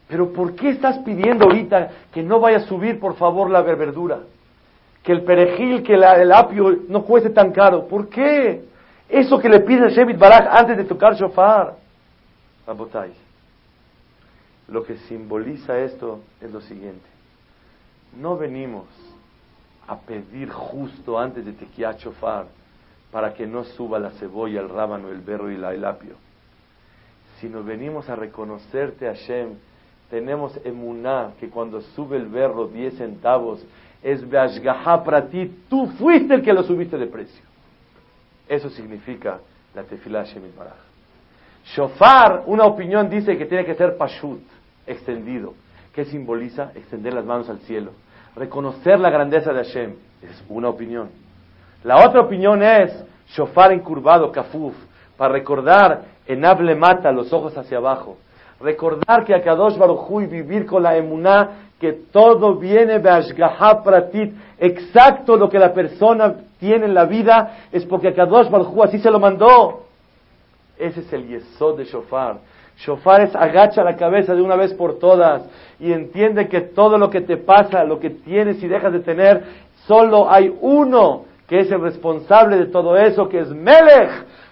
Speaker 2: Pero ¿por qué estás pidiendo ahorita que no vaya a subir, por favor, la verdura? Que el perejil, que el apio no cueste tan caro. ¿Por qué? Eso que le pides a Shevit Baraj antes de tocar shofar. Lo que simboliza esto es lo siguiente. No venimos a pedir justo antes de Tequiat Shofar para que no suba la cebolla, el rábano, el berro y el apio, sino venimos a reconocerte, Hashem, tenemos emuná, que cuando sube el berro 10 centavos, es beashgaha para ti, tú fuiste el que lo subiste de precio. Eso significa la tefilá Shemit Baraj. Shofar, una opinión dice que tiene que ser pashut, extendido. ¿Qué simboliza? Extender las manos al cielo. Reconocer la grandeza de Hashem. Es una opinión. La otra opinión es shofar encurvado, kafuf, para recordar en hable mata los ojos hacia abajo. Recordar que a Kadosh y vivir con la emuná, que todo viene de Ashgaha Pratit, exacto lo que la persona tiene en la vida, es porque a Kadosh así se lo mandó. Ese es el yesod de shofar. Shofar es agacha la cabeza de una vez por todas y entiende que todo lo que te pasa, lo que tienes y dejas de tener, solo hay uno que es el responsable de todo eso, que es Melech.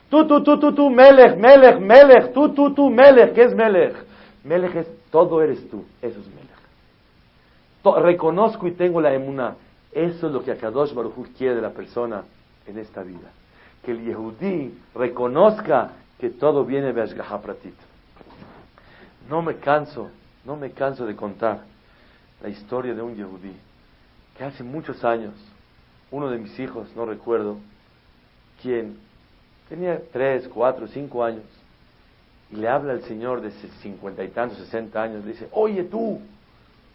Speaker 2: Tú, tú, tú, tú, tú, Melech, Melech, Melech, tú, tú, tú, Melech. ¿Qué es Melech? Melech es todo eres tú. Eso es Melech. reconozco y tengo la emuna. Eso es lo que Akadosh Baruch quiere de la persona en esta vida. Que el Yehudí reconozca que todo viene de Pratit. No me canso, no me canso de contar la historia de un yehudí que hace muchos años, uno de mis hijos, no recuerdo, quien tenía tres, cuatro, cinco años, y le habla al Señor de cincuenta y tantos, sesenta años, le dice, oye tú,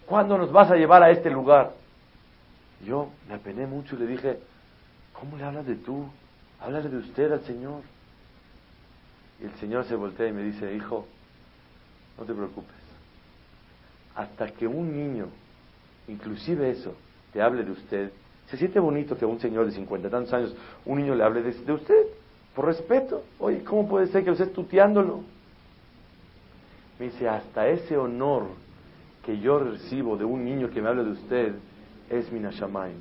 Speaker 2: ¿cuándo nos vas a llevar a este lugar? yo me apené mucho y le dije, ¿cómo le hablas de tú? Háblale de usted al Señor. Y el Señor se voltea y me dice, hijo, no te preocupes. Hasta que un niño, inclusive eso, te hable de usted, se siente bonito que un señor de cincuenta tantos años, un niño le hable de, usted, por respeto. Oye, ¿cómo puede ser que lo esté tuteándolo? Me dice, hasta ese honor que yo recibo de un niño que me hable de usted es mi Nashamayim.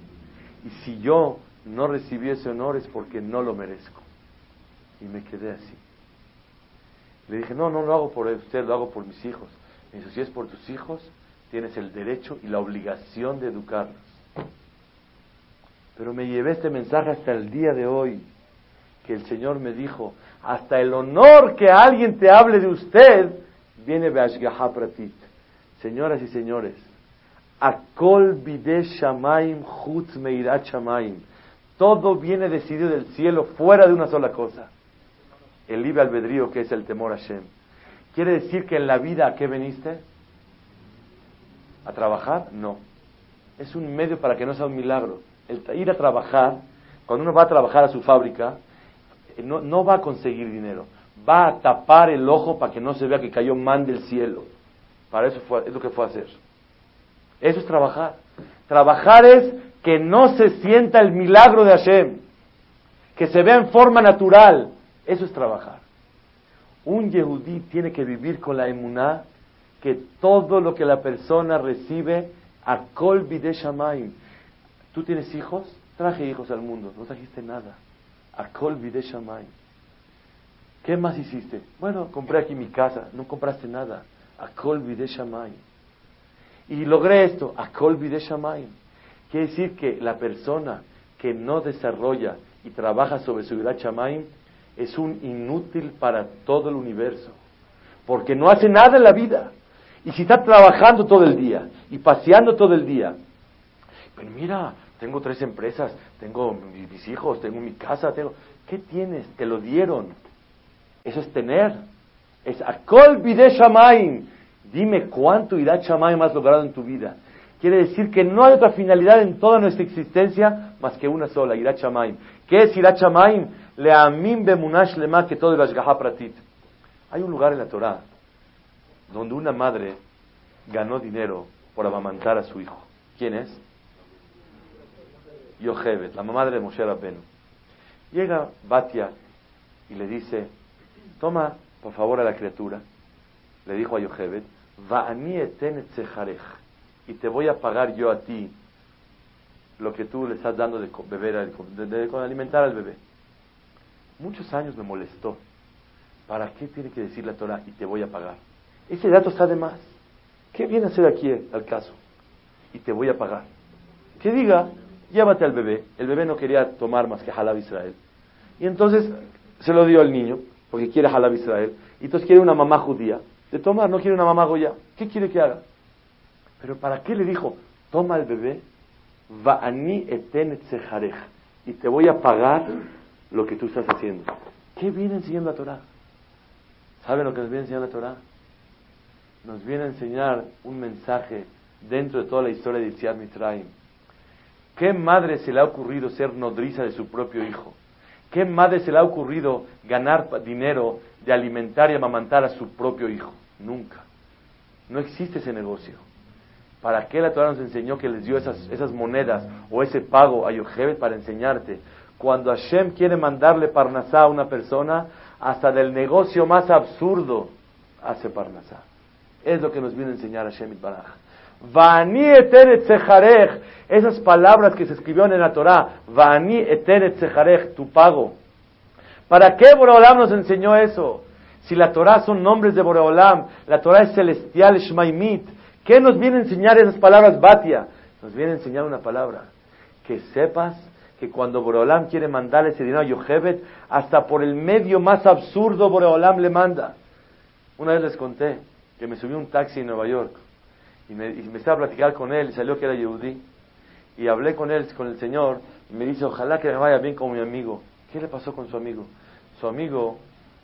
Speaker 2: Y si yo no recibí ese honor es porque no lo merezco. Y me quedé así. Le dije, no, no lo hago por usted, lo hago por mis hijos. Me dice, si es por tus hijos, tienes el derecho y la obligación de educarlos. Pero me llevé este mensaje hasta el día de hoy, que el Señor me dijo, hasta el honor que alguien te hable de usted, viene Beashgaha Pratit. Señoras y señores, Akol Bide Shamaim Chutz Meirat Shamaim. Todo viene decidido del cielo fuera de una sola cosa el libre albedrío que es el temor a Shem. ¿Quiere decir que en la vida a qué veniste? ¿A trabajar? No. Es un medio para que no sea un milagro. El ir a trabajar, cuando uno va a trabajar a su fábrica, no, no va a conseguir dinero, va a tapar el ojo para que no se vea que cayó man del cielo. Para eso fue, es lo que fue a hacer. Eso es trabajar. Trabajar es que no se sienta el milagro de Hashem, que se vea en forma natural. Eso es trabajar. Un yehudí tiene que vivir con la emuná que todo lo que la persona recibe a kol. ¿Tú tienes hijos? Traje hijos al mundo, no trajiste nada. A kol shamaim. ¿Qué más hiciste? Bueno, compré aquí mi casa, no compraste nada. A kol shamaim. Y logré esto, a kol shamaim. Quiere decir que la persona que no desarrolla y trabaja sobre su vida shamaim es un inútil para todo el universo. Porque no hace nada en la vida. Y si está trabajando todo el día y paseando todo el día, pero mira, tengo tres empresas, tengo mis hijos, tengo mi casa, tengo... ¿Qué tienes? Te lo dieron. Eso es tener. Es akol bide shamaim. Dime cuánto irá shamaim has logrado en tu vida. Quiere decir que no hay otra finalidad en toda nuestra existencia más que una sola, irá shamaim. ¿Qué es irá shamaim? Leamim bemunash lema que todo pratit. Hay un lugar en la Torah donde una madre ganó dinero por amamantar a su hijo. ¿Quién es? Yochebet, la mamá de Moshe Rabbeinu. Llega Batia y le dice, toma por favor a la criatura, le dijo a Yochebet, y te voy a pagar yo a ti lo que tú le estás dando de beber, de alimentar al bebé. Muchos años me molestó. ¿Para qué tiene que decir la Torah y te voy a pagar? Ese dato está de más. ¿Qué viene a hacer aquí al caso? Y te voy a pagar. Que diga, llévate al bebé. El bebé no quería tomar más que Halab Israel. Y entonces se lo dio al niño, porque quiere Halab Israel. Y entonces quiere una mamá judía de tomar, no quiere una mamá goya. ¿Qué quiere que haga? Pero ¿para qué le dijo, toma al bebé, va'ani eten y te voy a pagar lo que tú estás haciendo? ¿Qué viene enseñando la Torah? ¿Saben lo que nos viene enseñando la Torah? nos viene a enseñar un mensaje dentro de toda la historia de Itziar Mitraim. ¿Qué madre se le ha ocurrido ser nodriza de su propio hijo? ¿Qué madre se le ha ocurrido ganar dinero de alimentar y amamantar a su propio hijo? Nunca. No existe ese negocio. ¿Para qué la Torah nos enseñó que les dio esas, monedas o ese pago a Yochebet para enseñarte? Cuando Hashem quiere mandarle parnasá a una persona, hasta del negocio más absurdo hace parnasá. Es lo que nos viene a enseñar Hashem Baraj. Vani eteret esas palabras que se escribieron en la Torah, Vani eteret sejarech, tu pago. ¿Para qué Boreolam nos enseñó eso? Si la Torah son nombres de Boreolam, la Torah es celestial, Shmaimit, ¿qué nos viene a enseñar esas palabras Batia? Nos viene a enseñar una palabra, que sepas que cuando Boreolam quiere mandar ese dinero a Yochebet, hasta por el medio más absurdo Boreolam le manda. Una vez les conté, que me subió un taxi en Nueva York y me, y me estaba a platicar con él y salió que era Yehudi. Y hablé con él, con el Señor, y me dice, ojalá que me vaya bien con mi amigo. ¿Qué le pasó con su amigo? Su amigo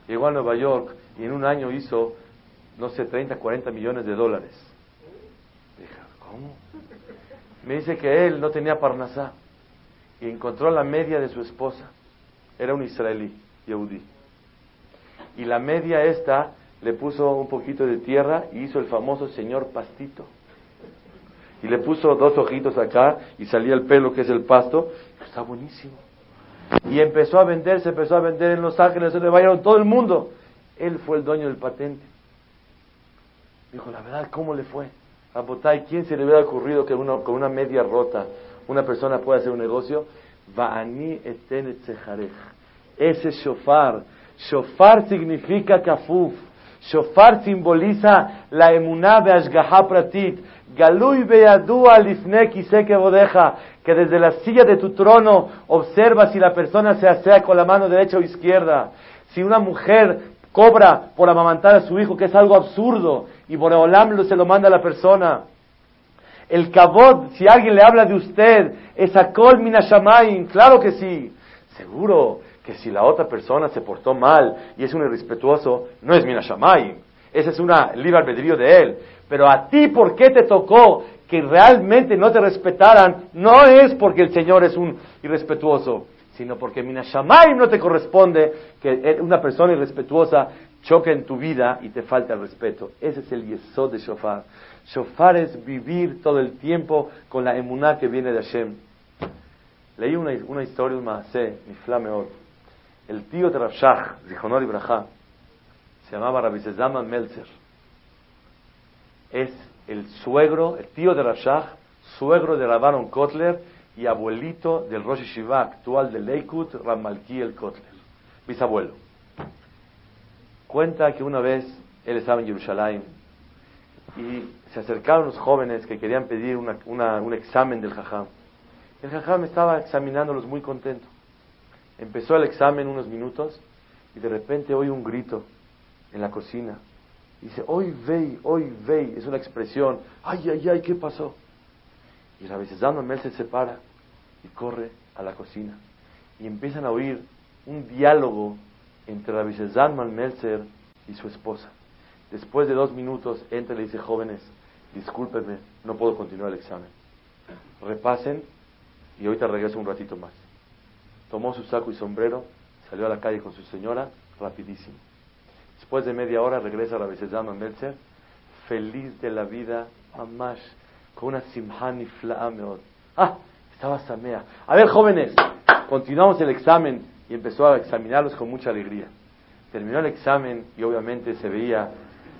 Speaker 2: llegó a Nueva York y en un año hizo, no sé, 30, 40 millones de dólares. Dije, ¿cómo? Me dice que él no tenía parnasá y encontró la media de su esposa. Era un israelí, Yehudi. Y la media esta le puso un poquito de tierra y hizo el famoso señor pastito. Y le puso dos ojitos acá y salía el pelo que es el pasto. Está buenísimo. Y empezó a vender, se empezó a vender en Los Ángeles, se le vayaron todo el mundo. Él fue el dueño del patente. Dijo, la verdad, ¿cómo le fue? A Botay, ¿quién se le hubiera ocurrido que con una media rota una persona pueda hacer un negocio? Va'ani eten Ese shofar. Shofar significa kafuf. Shofar simboliza la emuná Pratit. Galui beyadua lifne que bodeja. Que desde la silla de tu trono observa si la persona se asea con la mano derecha o izquierda. Si una mujer cobra por amamantar a su hijo, que es algo absurdo, y Boreolam se lo manda a la persona. El kabod, si alguien le habla de usted, es akol minashamayim, claro que sí. Seguro, que si la otra persona se portó mal y es un irrespetuoso, no es Minashamay. Ese es una libre albedrío de él. Pero a ti, ¿por qué te tocó que realmente no te respetaran? No es porque el Señor es un irrespetuoso, sino porque Minashamayim no te corresponde que una persona irrespetuosa choque en tu vida y te falte el respeto. Ese es el yesod de shofar. Shofar es vivir todo el tiempo con la emuná que viene de Hashem. Leí una, una historia, un maaseh, mi flameot. El tío de Rav Shach, Zichonor Ibrahá, se llamaba Rabbi Zezaman Melzer. Es el suegro, el tío de Rashach, suegro de Rabaron Kotler y abuelito del Rosh Shiva actual de Leikut, el Kotler, bisabuelo. Cuenta que una vez él estaba en Jerusalén y se acercaron los jóvenes que querían pedir un examen del Jajam. El Jajam estaba examinándolos muy contento. Empezó el examen unos minutos y de repente oye un grito en la cocina. Dice, hoy vei, hoy vei, es una expresión, ay, ay, ay, ¿qué pasó? Y la veces Mel se separa y corre a la cocina. Y empiezan a oír un diálogo entre la Zalman Melzer y su esposa. Después de dos minutos entra y le dice, jóvenes, discúlpenme, no puedo continuar el examen. Repasen y ahorita regreso un ratito más. Tomó su saco y sombrero, salió a la calle con su señora, rapidísimo. Después de media hora regresa a la llama Melzer, feliz de la vida, amash, con una simhani flameot. Ah, estaba samea. A ver, jóvenes, continuamos el examen y empezó a examinarlos con mucha alegría. Terminó el examen y obviamente se veía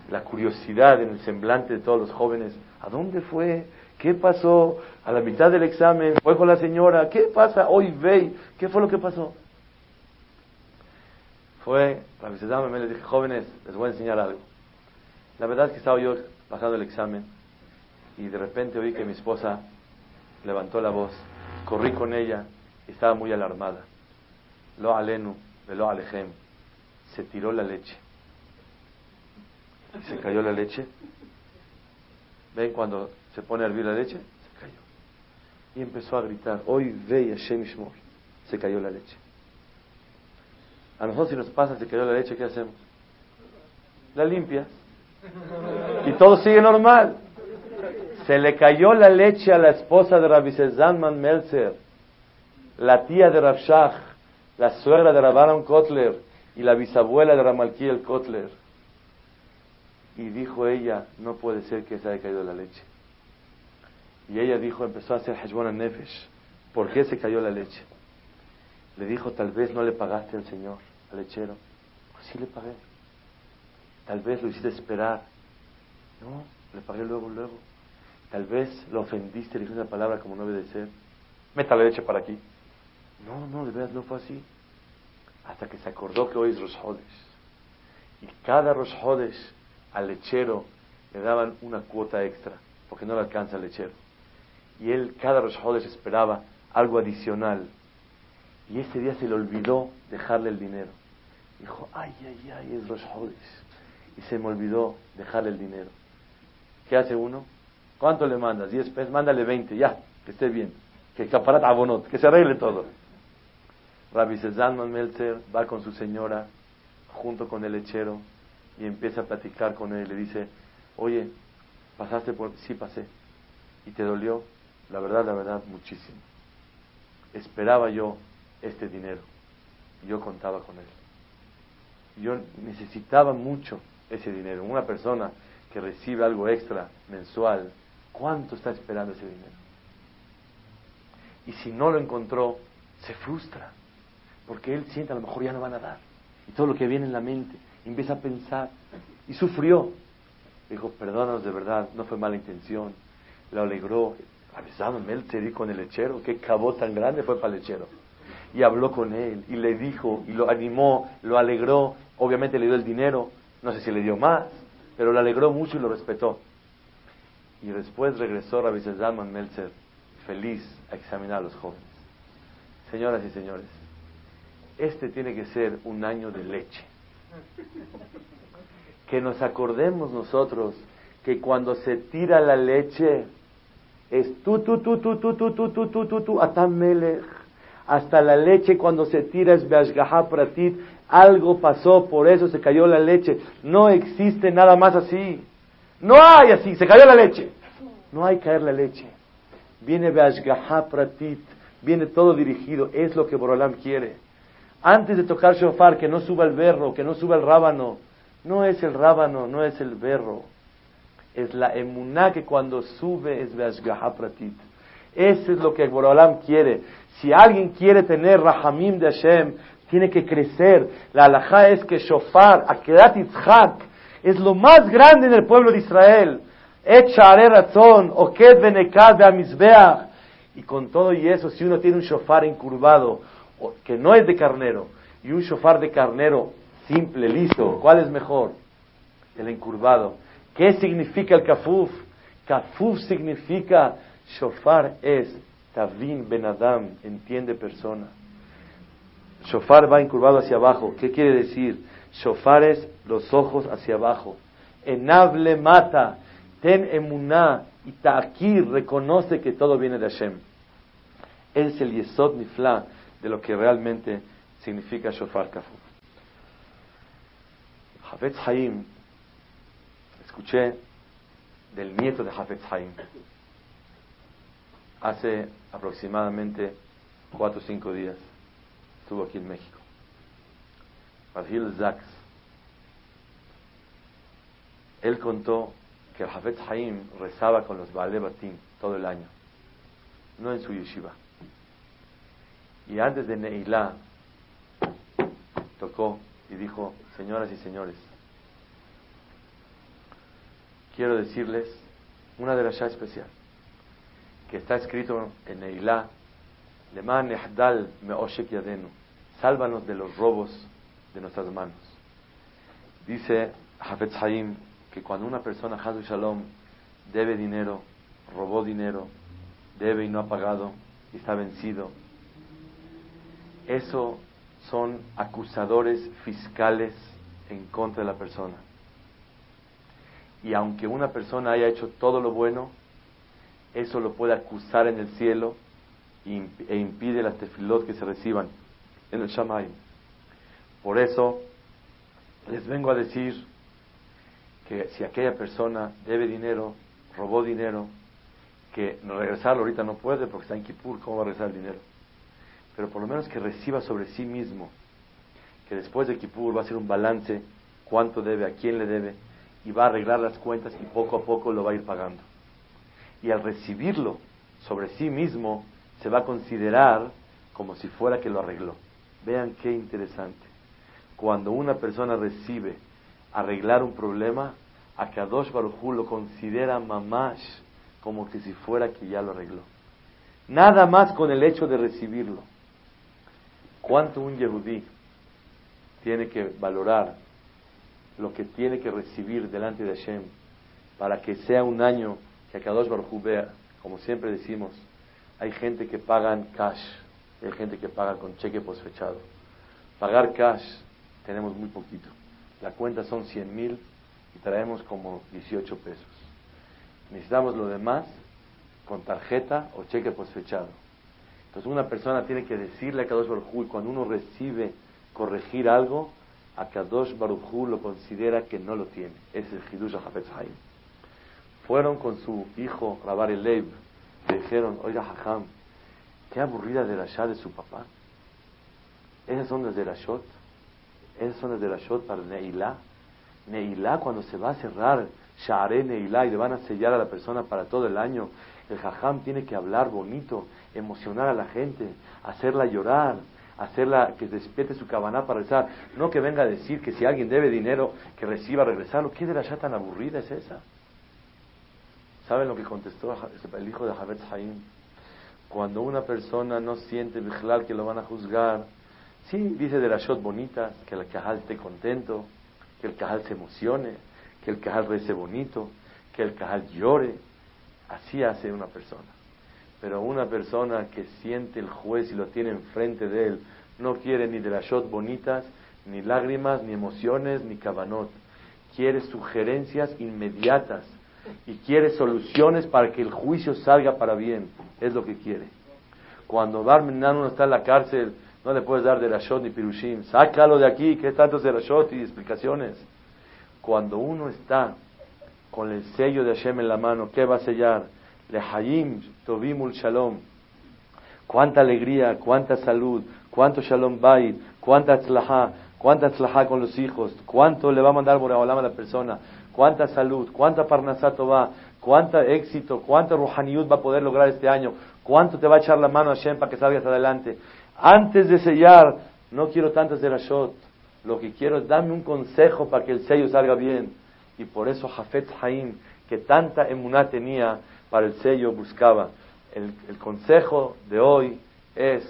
Speaker 2: la curiosidad en el semblante de todos los jóvenes. ¿A dónde fue? ¿Qué pasó? A la mitad del examen fue con la señora. ¿Qué pasa? Hoy ve. ¿Qué fue lo que pasó? fue, para visitarme, me le dije, jóvenes, les voy a enseñar algo. La verdad es que estaba yo pasando el examen y de repente oí que mi esposa levantó la voz, corrí con ella y estaba muy alarmada. Lo alenu, lo alejem, se tiró la leche. Se cayó la leche. ¿Ven cuando se pone a hervir la leche? Se cayó. Y empezó a gritar, hoy ve Hashem Se cayó la leche. A nosotros si nos pasa, se quedó la leche, ¿qué hacemos? La limpia. Y todo sigue normal. Se le cayó la leche a la esposa de Rabbi Zalman Melzer, la tía de Rav Shach, la suegra de Rabbanon Kotler y la bisabuela de Ramalkiel Kotler. Y dijo ella, no puede ser que se haya caído la leche. Y ella dijo, empezó a hacer Heshbon Nefesh. ¿Por qué se cayó la leche? Le dijo, tal vez no le pagaste al Señor, al lechero. Pues sí le pagué. Tal vez lo hiciste esperar. No, le pagué luego, luego. Tal vez lo ofendiste, le dijiste una palabra como no debe de ser. Meta la leche para aquí. No, no, de verdad no fue así. Hasta que se acordó que hoy es Rosjodes. Y cada Rosjodes al lechero le daban una cuota extra, porque no le alcanza al lechero. Y él cada Rosjodes esperaba algo adicional y ese día se le olvidó dejarle el dinero. Dijo, ay, ay, ay, es Rosh Y se me olvidó dejarle el dinero. ¿Qué hace uno? ¿Cuánto le mandas? ¿Diez pesos? Mándale veinte, ya, que esté bien. Que caparat abonot, que se arregle todo. Rabbi Zalman Meltzer va con su señora junto con el lechero y empieza a platicar con él. Le dice, oye, ¿pasaste por...? Sí, pasé. ¿Y te dolió? La verdad, la verdad, muchísimo. Esperaba yo este dinero. Yo contaba con él. Yo necesitaba mucho ese dinero. Una persona que recibe algo extra mensual, ¿cuánto está esperando ese dinero? Y si no lo encontró, se frustra, porque él siente a lo mejor ya no van a dar. Y todo lo que viene en la mente, empieza a pensar, y sufrió. Dijo, perdónanos de verdad, no fue mala intención. Lo alegró. Se di con el lechero, qué cabo tan grande fue para el lechero y habló con él y le dijo y lo animó, lo alegró, obviamente le dio el dinero, no sé si le dio más, pero lo alegró mucho y lo respetó. Y después regresó Rabbi Zalman Meltzer feliz a examinar a los jóvenes. Señoras y señores, este tiene que ser un año de leche. Que nos acordemos nosotros que cuando se tira la leche es tú, tú, tú, tú, tú, tú, tú, tú, tú, tú, tú, Melech hasta la leche cuando se tira es Beashgaha Pratit, algo pasó, por eso se cayó la leche. No existe nada más así. No hay así, se cayó la leche. No hay caer la leche. Viene Beashgaha Pratit, viene todo dirigido, es lo que Borolam quiere. Antes de tocar shofar, que no suba el berro, que no suba el rábano, no es el rábano, no es el berro, es la emuná que cuando sube es Beashgaha Pratit. Eso es lo que Borolam quiere. Si alguien quiere tener Rahamim de Hashem, tiene que crecer. La alajá es que shofar, Akedat Yitzhak, es lo más grande en el pueblo de Israel. razón, Oked Benekad Beamizbeach. Y con todo y eso, si uno tiene un shofar incurvado, que no es de carnero, y un shofar de carnero simple, liso, ¿cuál es mejor? El incurvado. ¿Qué significa el kafuf? Kafuf significa shofar es Tavin Ben Adam, entiende persona. Shofar va incurvado hacia abajo. ¿Qué quiere decir? Shofar es los ojos hacia abajo. Enable mata, ten emuná y ta'akir reconoce que todo viene de Hashem. Es el yesod nifla de lo que realmente significa shofar kafuf. Hafetz Haim escuché del nieto de Hafetz Haim hace aproximadamente cuatro o cinco días. Estuvo aquí en México. Adhil Zaks. Él contó que el Hafetz Haim rezaba con los Baale todo el año, no en su yeshiva. Y antes de Neilá tocó y dijo, señoras y señores, quiero decirles una de las ya especial, que está escrito en Neilá, Leman Ehdal Meoshek Yadenu, sálvanos de los robos de nuestras manos. Dice Hafetz Haim que cuando una persona, Hadu Shalom, debe dinero, robó dinero, debe y no ha pagado, y está vencido, eso son acusadores fiscales en contra de la persona. Y aunque una persona haya hecho todo lo bueno, eso lo puede acusar en el cielo e impide las tefilot que se reciban en el Shamay. Por eso les vengo a decir que si aquella persona debe dinero, robó dinero, que regresarlo ahorita no puede porque está en Kippur, ¿cómo va a regresar el dinero? Pero por lo menos que reciba sobre sí mismo, que después de Kippur va a hacer un balance, cuánto debe, a quién le debe, y va a arreglar las cuentas y poco a poco lo va a ir pagando. Y al recibirlo sobre sí mismo, se va a considerar como si fuera que lo arregló. Vean qué interesante. Cuando una persona recibe arreglar un problema, a Kadosh Barujú lo considera mamash como que si fuera que ya lo arregló. Nada más con el hecho de recibirlo. ¿Cuánto un yehudí tiene que valorar lo que tiene que recibir delante de Hashem para que sea un año que a Kadosh Baruj vea, como siempre decimos, hay gente que pagan cash, hay gente que paga con cheque posfechado. Pagar cash tenemos muy poquito. La cuenta son 100 mil y traemos como 18 pesos. Necesitamos lo demás con tarjeta o cheque posfechado. Entonces una persona tiene que decirle a Kadosh Baruj cuando uno recibe corregir algo, a Kadosh Baruj lo considera que no lo tiene. Es el Hidush Haim. Fueron con su hijo Rabar Leib, le dijeron, oiga Hajam, qué aburrida de la de su papá. Esas son las de la Shot. Esas son las de la Shot para Neilá. Neilá cuando se va a cerrar Sha'are Neilá y le van a sellar a la persona para todo el año. El Jajam tiene que hablar bonito, emocionar a la gente, hacerla llorar, hacerla que despierte su cabana para rezar. No que venga a decir que si alguien debe dinero, que reciba regresarlo. ¿Qué de la ya tan aburrida es esa? ¿Saben lo que contestó el hijo de Javetz Haim? Cuando una persona no siente vigilal que lo van a juzgar, sí, dice de la shot bonita, que el cajal esté contento, que el cajal se emocione, que el cajal rece bonito, que el cajal llore. Así hace una persona. Pero una persona que siente el juez y lo tiene enfrente de él, no quiere ni de las shot bonitas, ni lágrimas, ni emociones, ni cabanot. Quiere sugerencias inmediatas y quiere soluciones para que el juicio salga para bien. Es lo que quiere. Cuando Barmenan uno está en la cárcel, no le puedes dar de la shot ni pirushim. Sácalo de aquí, ¿qué tantos de la shot y explicaciones? Cuando uno está con el sello de Hashem en la mano, ¿qué va a sellar? Lehayim Tovimul Shalom. cuánta alegría, cuánta salud, cuánto shalom bayit, cuánta tzlahá, cuánta tzlahá con los hijos, cuánto le va a mandar Boreolam a la persona, cuánta salud, cuánta parnasato va, cuánto éxito, cuánto ruhaniut va a poder lograr este año, cuánto te va a echar la mano Hashem para que salgas adelante. Antes de sellar, no quiero tantas de la shot, lo que quiero es darme un consejo para que el sello salga bien. Y por eso Jafet Haim, que tanta emuná tenía para el sello, buscaba. El, consejo de hoy es,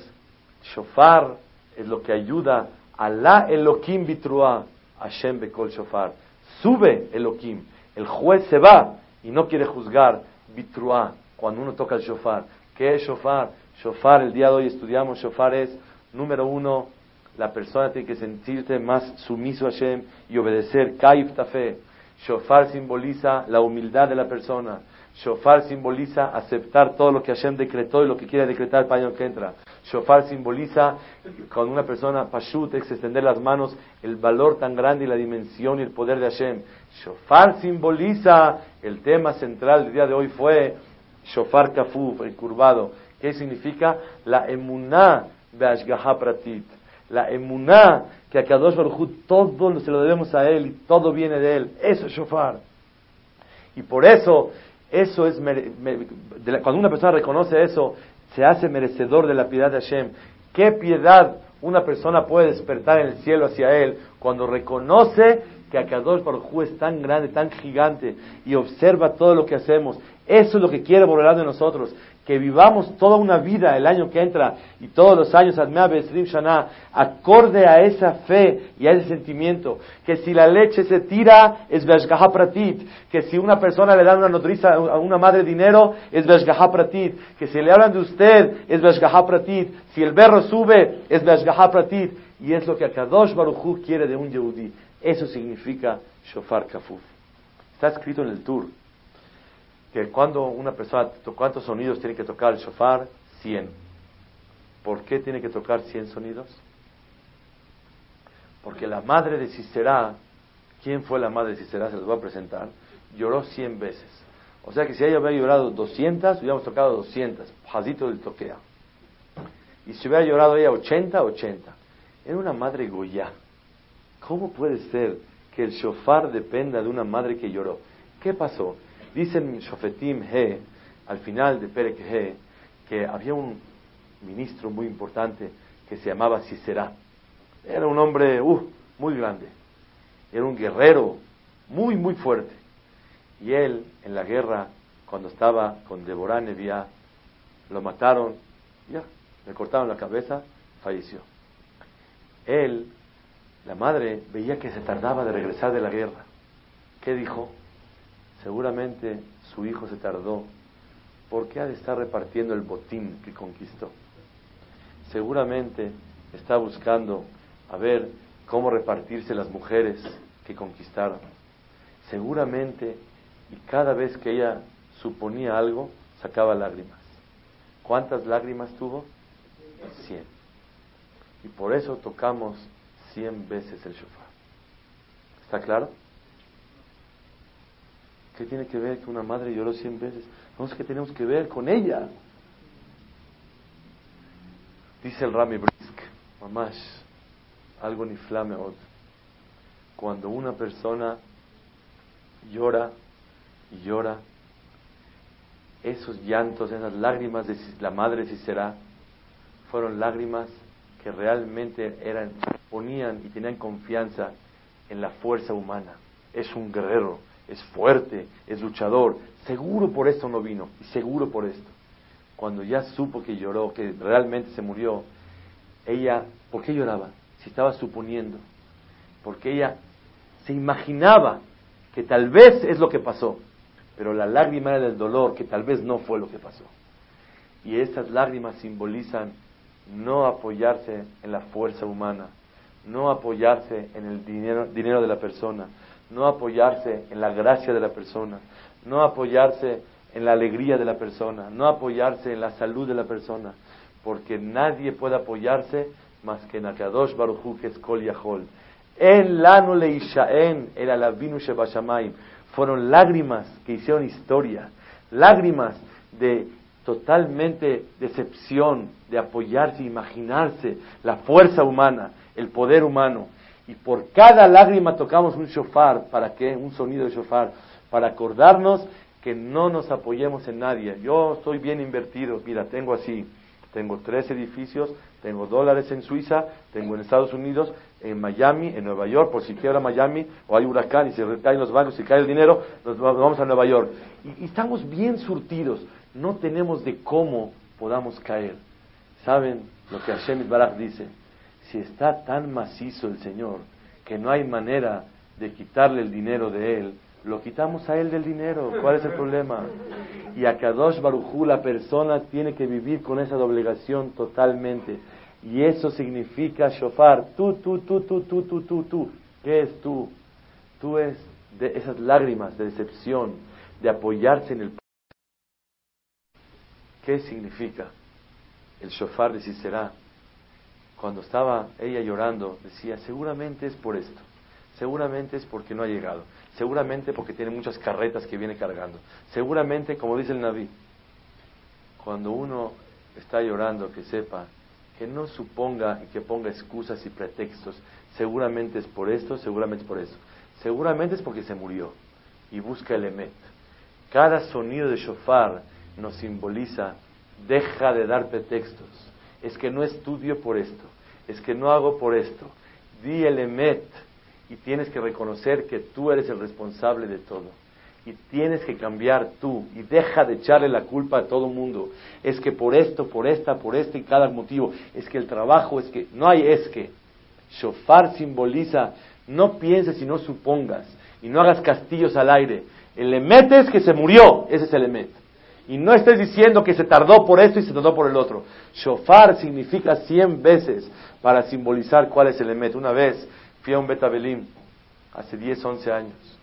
Speaker 2: shofar es lo que ayuda a la Elohim bitrua, Hashem bekol shofar. Sube Elohim, el juez se va y no quiere juzgar bitrua cuando uno toca el shofar. ¿Qué es shofar? Shofar, el día de hoy estudiamos, shofar es, número uno, la persona tiene que sentirse más sumiso a Hashem y obedecer. Kaif tafe. Shofar simboliza la humildad de la persona. Shofar simboliza aceptar todo lo que Hashem decretó y lo que quiere decretar el año que entra. Shofar simboliza, cuando una persona pashut es extender las manos, el valor tan grande y la dimensión y el poder de Hashem. Shofar simboliza, el tema central del día de hoy fue Shofar kafuf, el curvado. ¿Qué significa? La emuná de Ashgaha Pratit la emuná, que a Kadosh Baruj todo se lo debemos a Él y todo viene de Él. Eso es shofar. Y por eso, eso es, cuando una persona reconoce eso, se hace merecedor de la piedad de Hashem. ¿Qué piedad una persona puede despertar en el cielo hacia Él cuando reconoce que Akadosh Baruj es tan grande, tan gigante y observa todo lo que hacemos? Eso es lo que quiere volar de nosotros, que vivamos toda una vida el año que entra y todos los años, Shana, acorde a esa fe y a ese sentimiento, que si la leche se tira es Pratit, que si una persona le da una nodriza a una madre dinero es Veshgaha Pratit, que si le hablan de usted es Veshgaha Pratit, si el berro sube es Veshgaha Pratit, y es lo que Akadosh Baruchu quiere de un Yehudi. Eso significa Shofar Kafuf. Está escrito en el Tur que cuando una persona, ¿cuántos sonidos tiene que tocar el shofar? 100. ¿Por qué tiene que tocar 100 sonidos? Porque la madre de Cicerá, ¿quién fue la madre de Cicerá? Se los voy a presentar. Lloró 100 veces. O sea que si ella hubiera llorado 200, hubiéramos tocado 200. Jazito del toquea. Y si hubiera llorado ella 80, 80. Era una madre goya. ¿Cómo puede ser que el shofar dependa de una madre que lloró? ¿Qué pasó? Dicen Shofetim He, al final de Perek He, que había un ministro muy importante que se llamaba Cicerá. Era un hombre uh, muy grande. Era un guerrero muy, muy fuerte. Y él, en la guerra, cuando estaba con Deborah Nevia, lo mataron, ya, le cortaron la cabeza, falleció. Él, la madre, veía que se tardaba de regresar de la guerra. ¿Qué dijo? Seguramente su hijo se tardó porque ha de estar repartiendo el botín que conquistó. Seguramente está buscando a ver cómo repartirse las mujeres que conquistaron. Seguramente, y cada vez que ella suponía algo, sacaba lágrimas. ¿Cuántas lágrimas tuvo? Cien. Y por eso tocamos cien veces el shofar. ¿Está claro? ¿Qué tiene que ver que una madre lloró cien veces? No qué tenemos que ver con ella. Dice el Rami Brisk, mamás, algo ni flame Cuando una persona llora y llora, esos llantos, esas lágrimas de la madre si será, fueron lágrimas que realmente eran, ponían y tenían confianza en la fuerza humana. Es un guerrero, es fuerte, es luchador. Seguro por esto no vino, y seguro por esto. Cuando ya supo que lloró, que realmente se murió, ella, ¿por qué lloraba? Si estaba suponiendo, porque ella se imaginaba que tal vez es lo que pasó, pero la lágrima era del dolor, que tal vez no fue lo que pasó. Y estas lágrimas simbolizan no apoyarse en la fuerza humana, no apoyarse en el dinero, dinero de la persona, no apoyarse en la gracia de la persona, no apoyarse en la alegría de la persona, no apoyarse en la salud de la persona, porque nadie puede apoyarse más que en Akadosh Baruchu que es Kol Yahol. En Lanu Leishaen, el Alavinu Shebashamayim, fueron lágrimas que hicieron historia, lágrimas de totalmente decepción de apoyarse, imaginarse la fuerza humana, el poder humano. Y por cada lágrima tocamos un shofar, ¿para qué? Un sonido de shofar, para acordarnos que no nos apoyemos en nadie. Yo estoy bien invertido, mira, tengo así, tengo tres edificios, tengo dólares en Suiza, tengo en Estados Unidos, en Miami, en Nueva York, por si quiebra Miami o hay huracán y se recaen los bancos y cae el dinero, nos vamos a Nueva York. y estamos bien surtidos no tenemos de cómo podamos caer. ¿Saben lo que Hashem Barak dice? Si está tan macizo el Señor que no hay manera de quitarle el dinero de él, lo quitamos a él del dinero. ¿Cuál es el problema? Y a Kadosh Barujú la persona tiene que vivir con esa doblegación totalmente. Y eso significa shofar. Tú, tú, tú, tú, tú, tú, tú, tú. ¿Qué es tú? Tú es de esas lágrimas de decepción, de apoyarse en el ¿Qué significa? El shofar de Sisera, cuando estaba ella llorando, decía, seguramente es por esto, seguramente es porque no ha llegado, seguramente porque tiene muchas carretas que viene cargando, seguramente, como dice el Naví, cuando uno está llorando, que sepa, que no suponga y que ponga excusas y pretextos, seguramente es por esto, seguramente es por eso, seguramente es porque se murió, y busca el emet. Cada sonido de shofar nos simboliza, deja de dar pretextos. Es que no estudio por esto, es que no hago por esto. Di el emet y tienes que reconocer que tú eres el responsable de todo. Y tienes que cambiar tú y deja de echarle la culpa a todo mundo. Es que por esto, por esta, por este y cada motivo. Es que el trabajo, es que no hay es que. Shofar simboliza, no pienses y no supongas y no hagas castillos al aire. El emet es que se murió, ese es el emet. Y no estés diciendo que se tardó por esto y se tardó por el otro. Shofar significa cien veces para simbolizar cuál es el emet. Una vez fui a un Betabelim, hace 10, 11 años,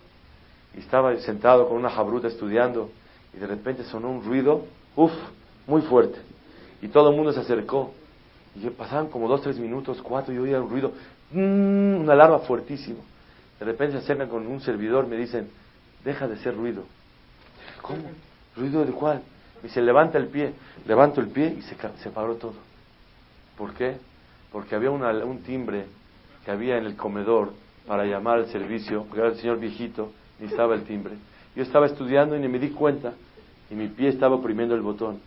Speaker 2: y estaba sentado con una jabruta estudiando, y de repente sonó un ruido, uff, muy fuerte. Y todo el mundo se acercó. Y pasaban como dos, tres minutos, cuatro, y oía un ruido, mmm, una alarma fuertísimo. De repente se acercan con un servidor, me dicen, deja de ser ruido. ¿Cómo? ¿Ruido de cuál? Y se levanta el pie, levanto el pie y se, se paró todo. ¿Por qué? Porque había un timbre que había en el comedor para llamar al servicio, era el señor viejito, y estaba el timbre. Yo estaba estudiando y ni me di cuenta, y mi pie estaba oprimiendo el botón.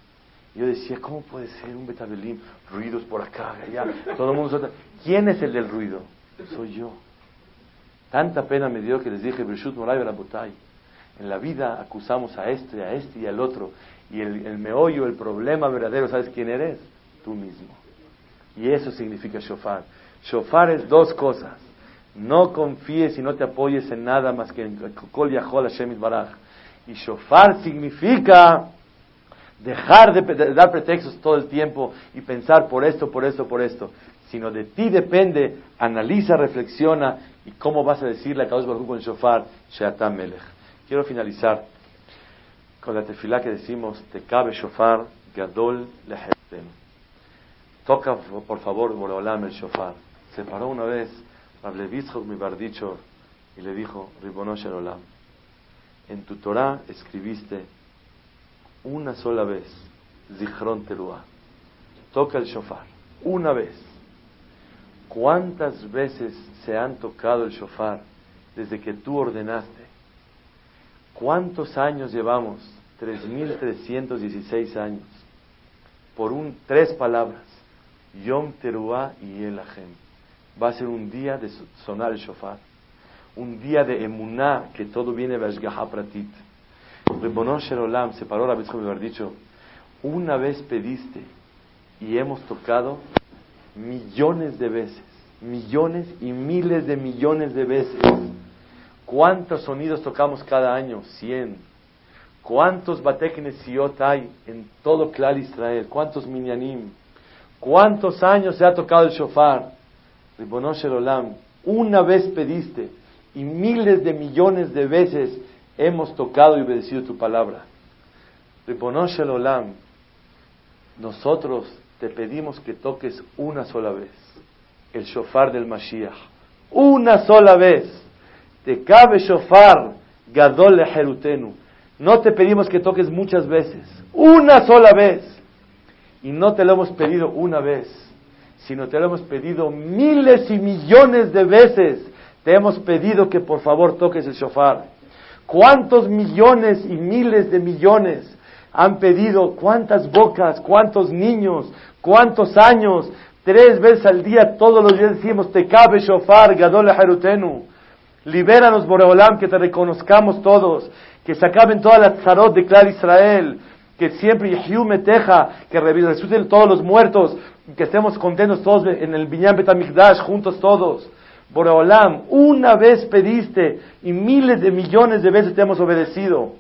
Speaker 2: yo decía, ¿cómo puede ser un betabelín? Ruidos por acá, allá, todo el mundo... ¿Quién es el del ruido? Soy yo. Tanta pena me dio que les dije, Brishut Moray Barabotay en la vida acusamos a este, a este y al otro. Y el, meollo, el problema verdadero, ¿sabes quién eres? Tú mismo. Y eso significa shofar. Shofar es dos cosas. No confíes y no te apoyes en nada más que en Kol Yahol Hashem Baraj. Y shofar significa dejar de, dar pretextos todo el tiempo y pensar por esto, por esto, por esto. Sino de ti depende, analiza, reflexiona y cómo vas a decirle a Kadosh Baruch con shofar, Sheatam Melech. Quiero finalizar con la tefilá que decimos, te cabe shofar gadol lehetem. Toca, por favor, Boreolam el shofar. Se paró una vez Rablevitzchok mi bardicho y le dijo, Ribonosh Olam, en tu Torah escribiste una sola vez, Zichron Teruah. Toca el shofar, una vez. ¿Cuántas veces se han tocado el shofar desde que tú ordenaste ¿Cuántos años llevamos? 3.316 años. Por un, tres palabras. Yom Teruah y Elahem. Va a ser un día de sonar el shofar. Un día de emuná, que todo viene de Pratit. Rebonon Sherolam, se paró la vez como haber dicho, una vez pediste y hemos tocado millones de veces, millones y miles de millones de veces ¿Cuántos sonidos tocamos cada año? Cien. ¿Cuántos Bateknesiot hay en todo Klal Israel? ¿Cuántos Minyanim? ¿Cuántos años se ha tocado el shofar? Ribonosh Olam, una vez pediste y miles de millones de veces hemos tocado y obedecido tu palabra. Ribonosh Olam, nosotros te pedimos que toques una sola vez el shofar del Mashiach. Una sola vez te cabe shofar gadol Jerutenu. No te pedimos que toques muchas veces, una sola vez. Y no te lo hemos pedido una vez, sino te lo hemos pedido miles y millones de veces. Te hemos pedido que por favor toques el shofar. ¿Cuántos millones y miles de millones han pedido? ¿Cuántas bocas? ¿Cuántos niños? ¿Cuántos años? Tres veces al día, todos los días decimos, te cabe shofar, gadol harutenu. Libéranos, Boreolam, que te reconozcamos todos, que se acaben todas las zarot de Clar Israel, que siempre Yehiu Meteja, que resuciten todos los muertos, que estemos contentos todos en el Binyan Betamikdash, juntos todos. Boreolam, una vez pediste y miles de millones de veces te hemos obedecido.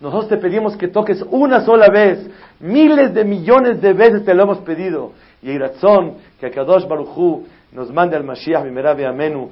Speaker 2: Nosotros te pedimos que toques una sola vez, miles de millones de veces te lo hemos pedido. Y razón que Kadosh Baruchu nos mande al Mashiach, mi Amenu,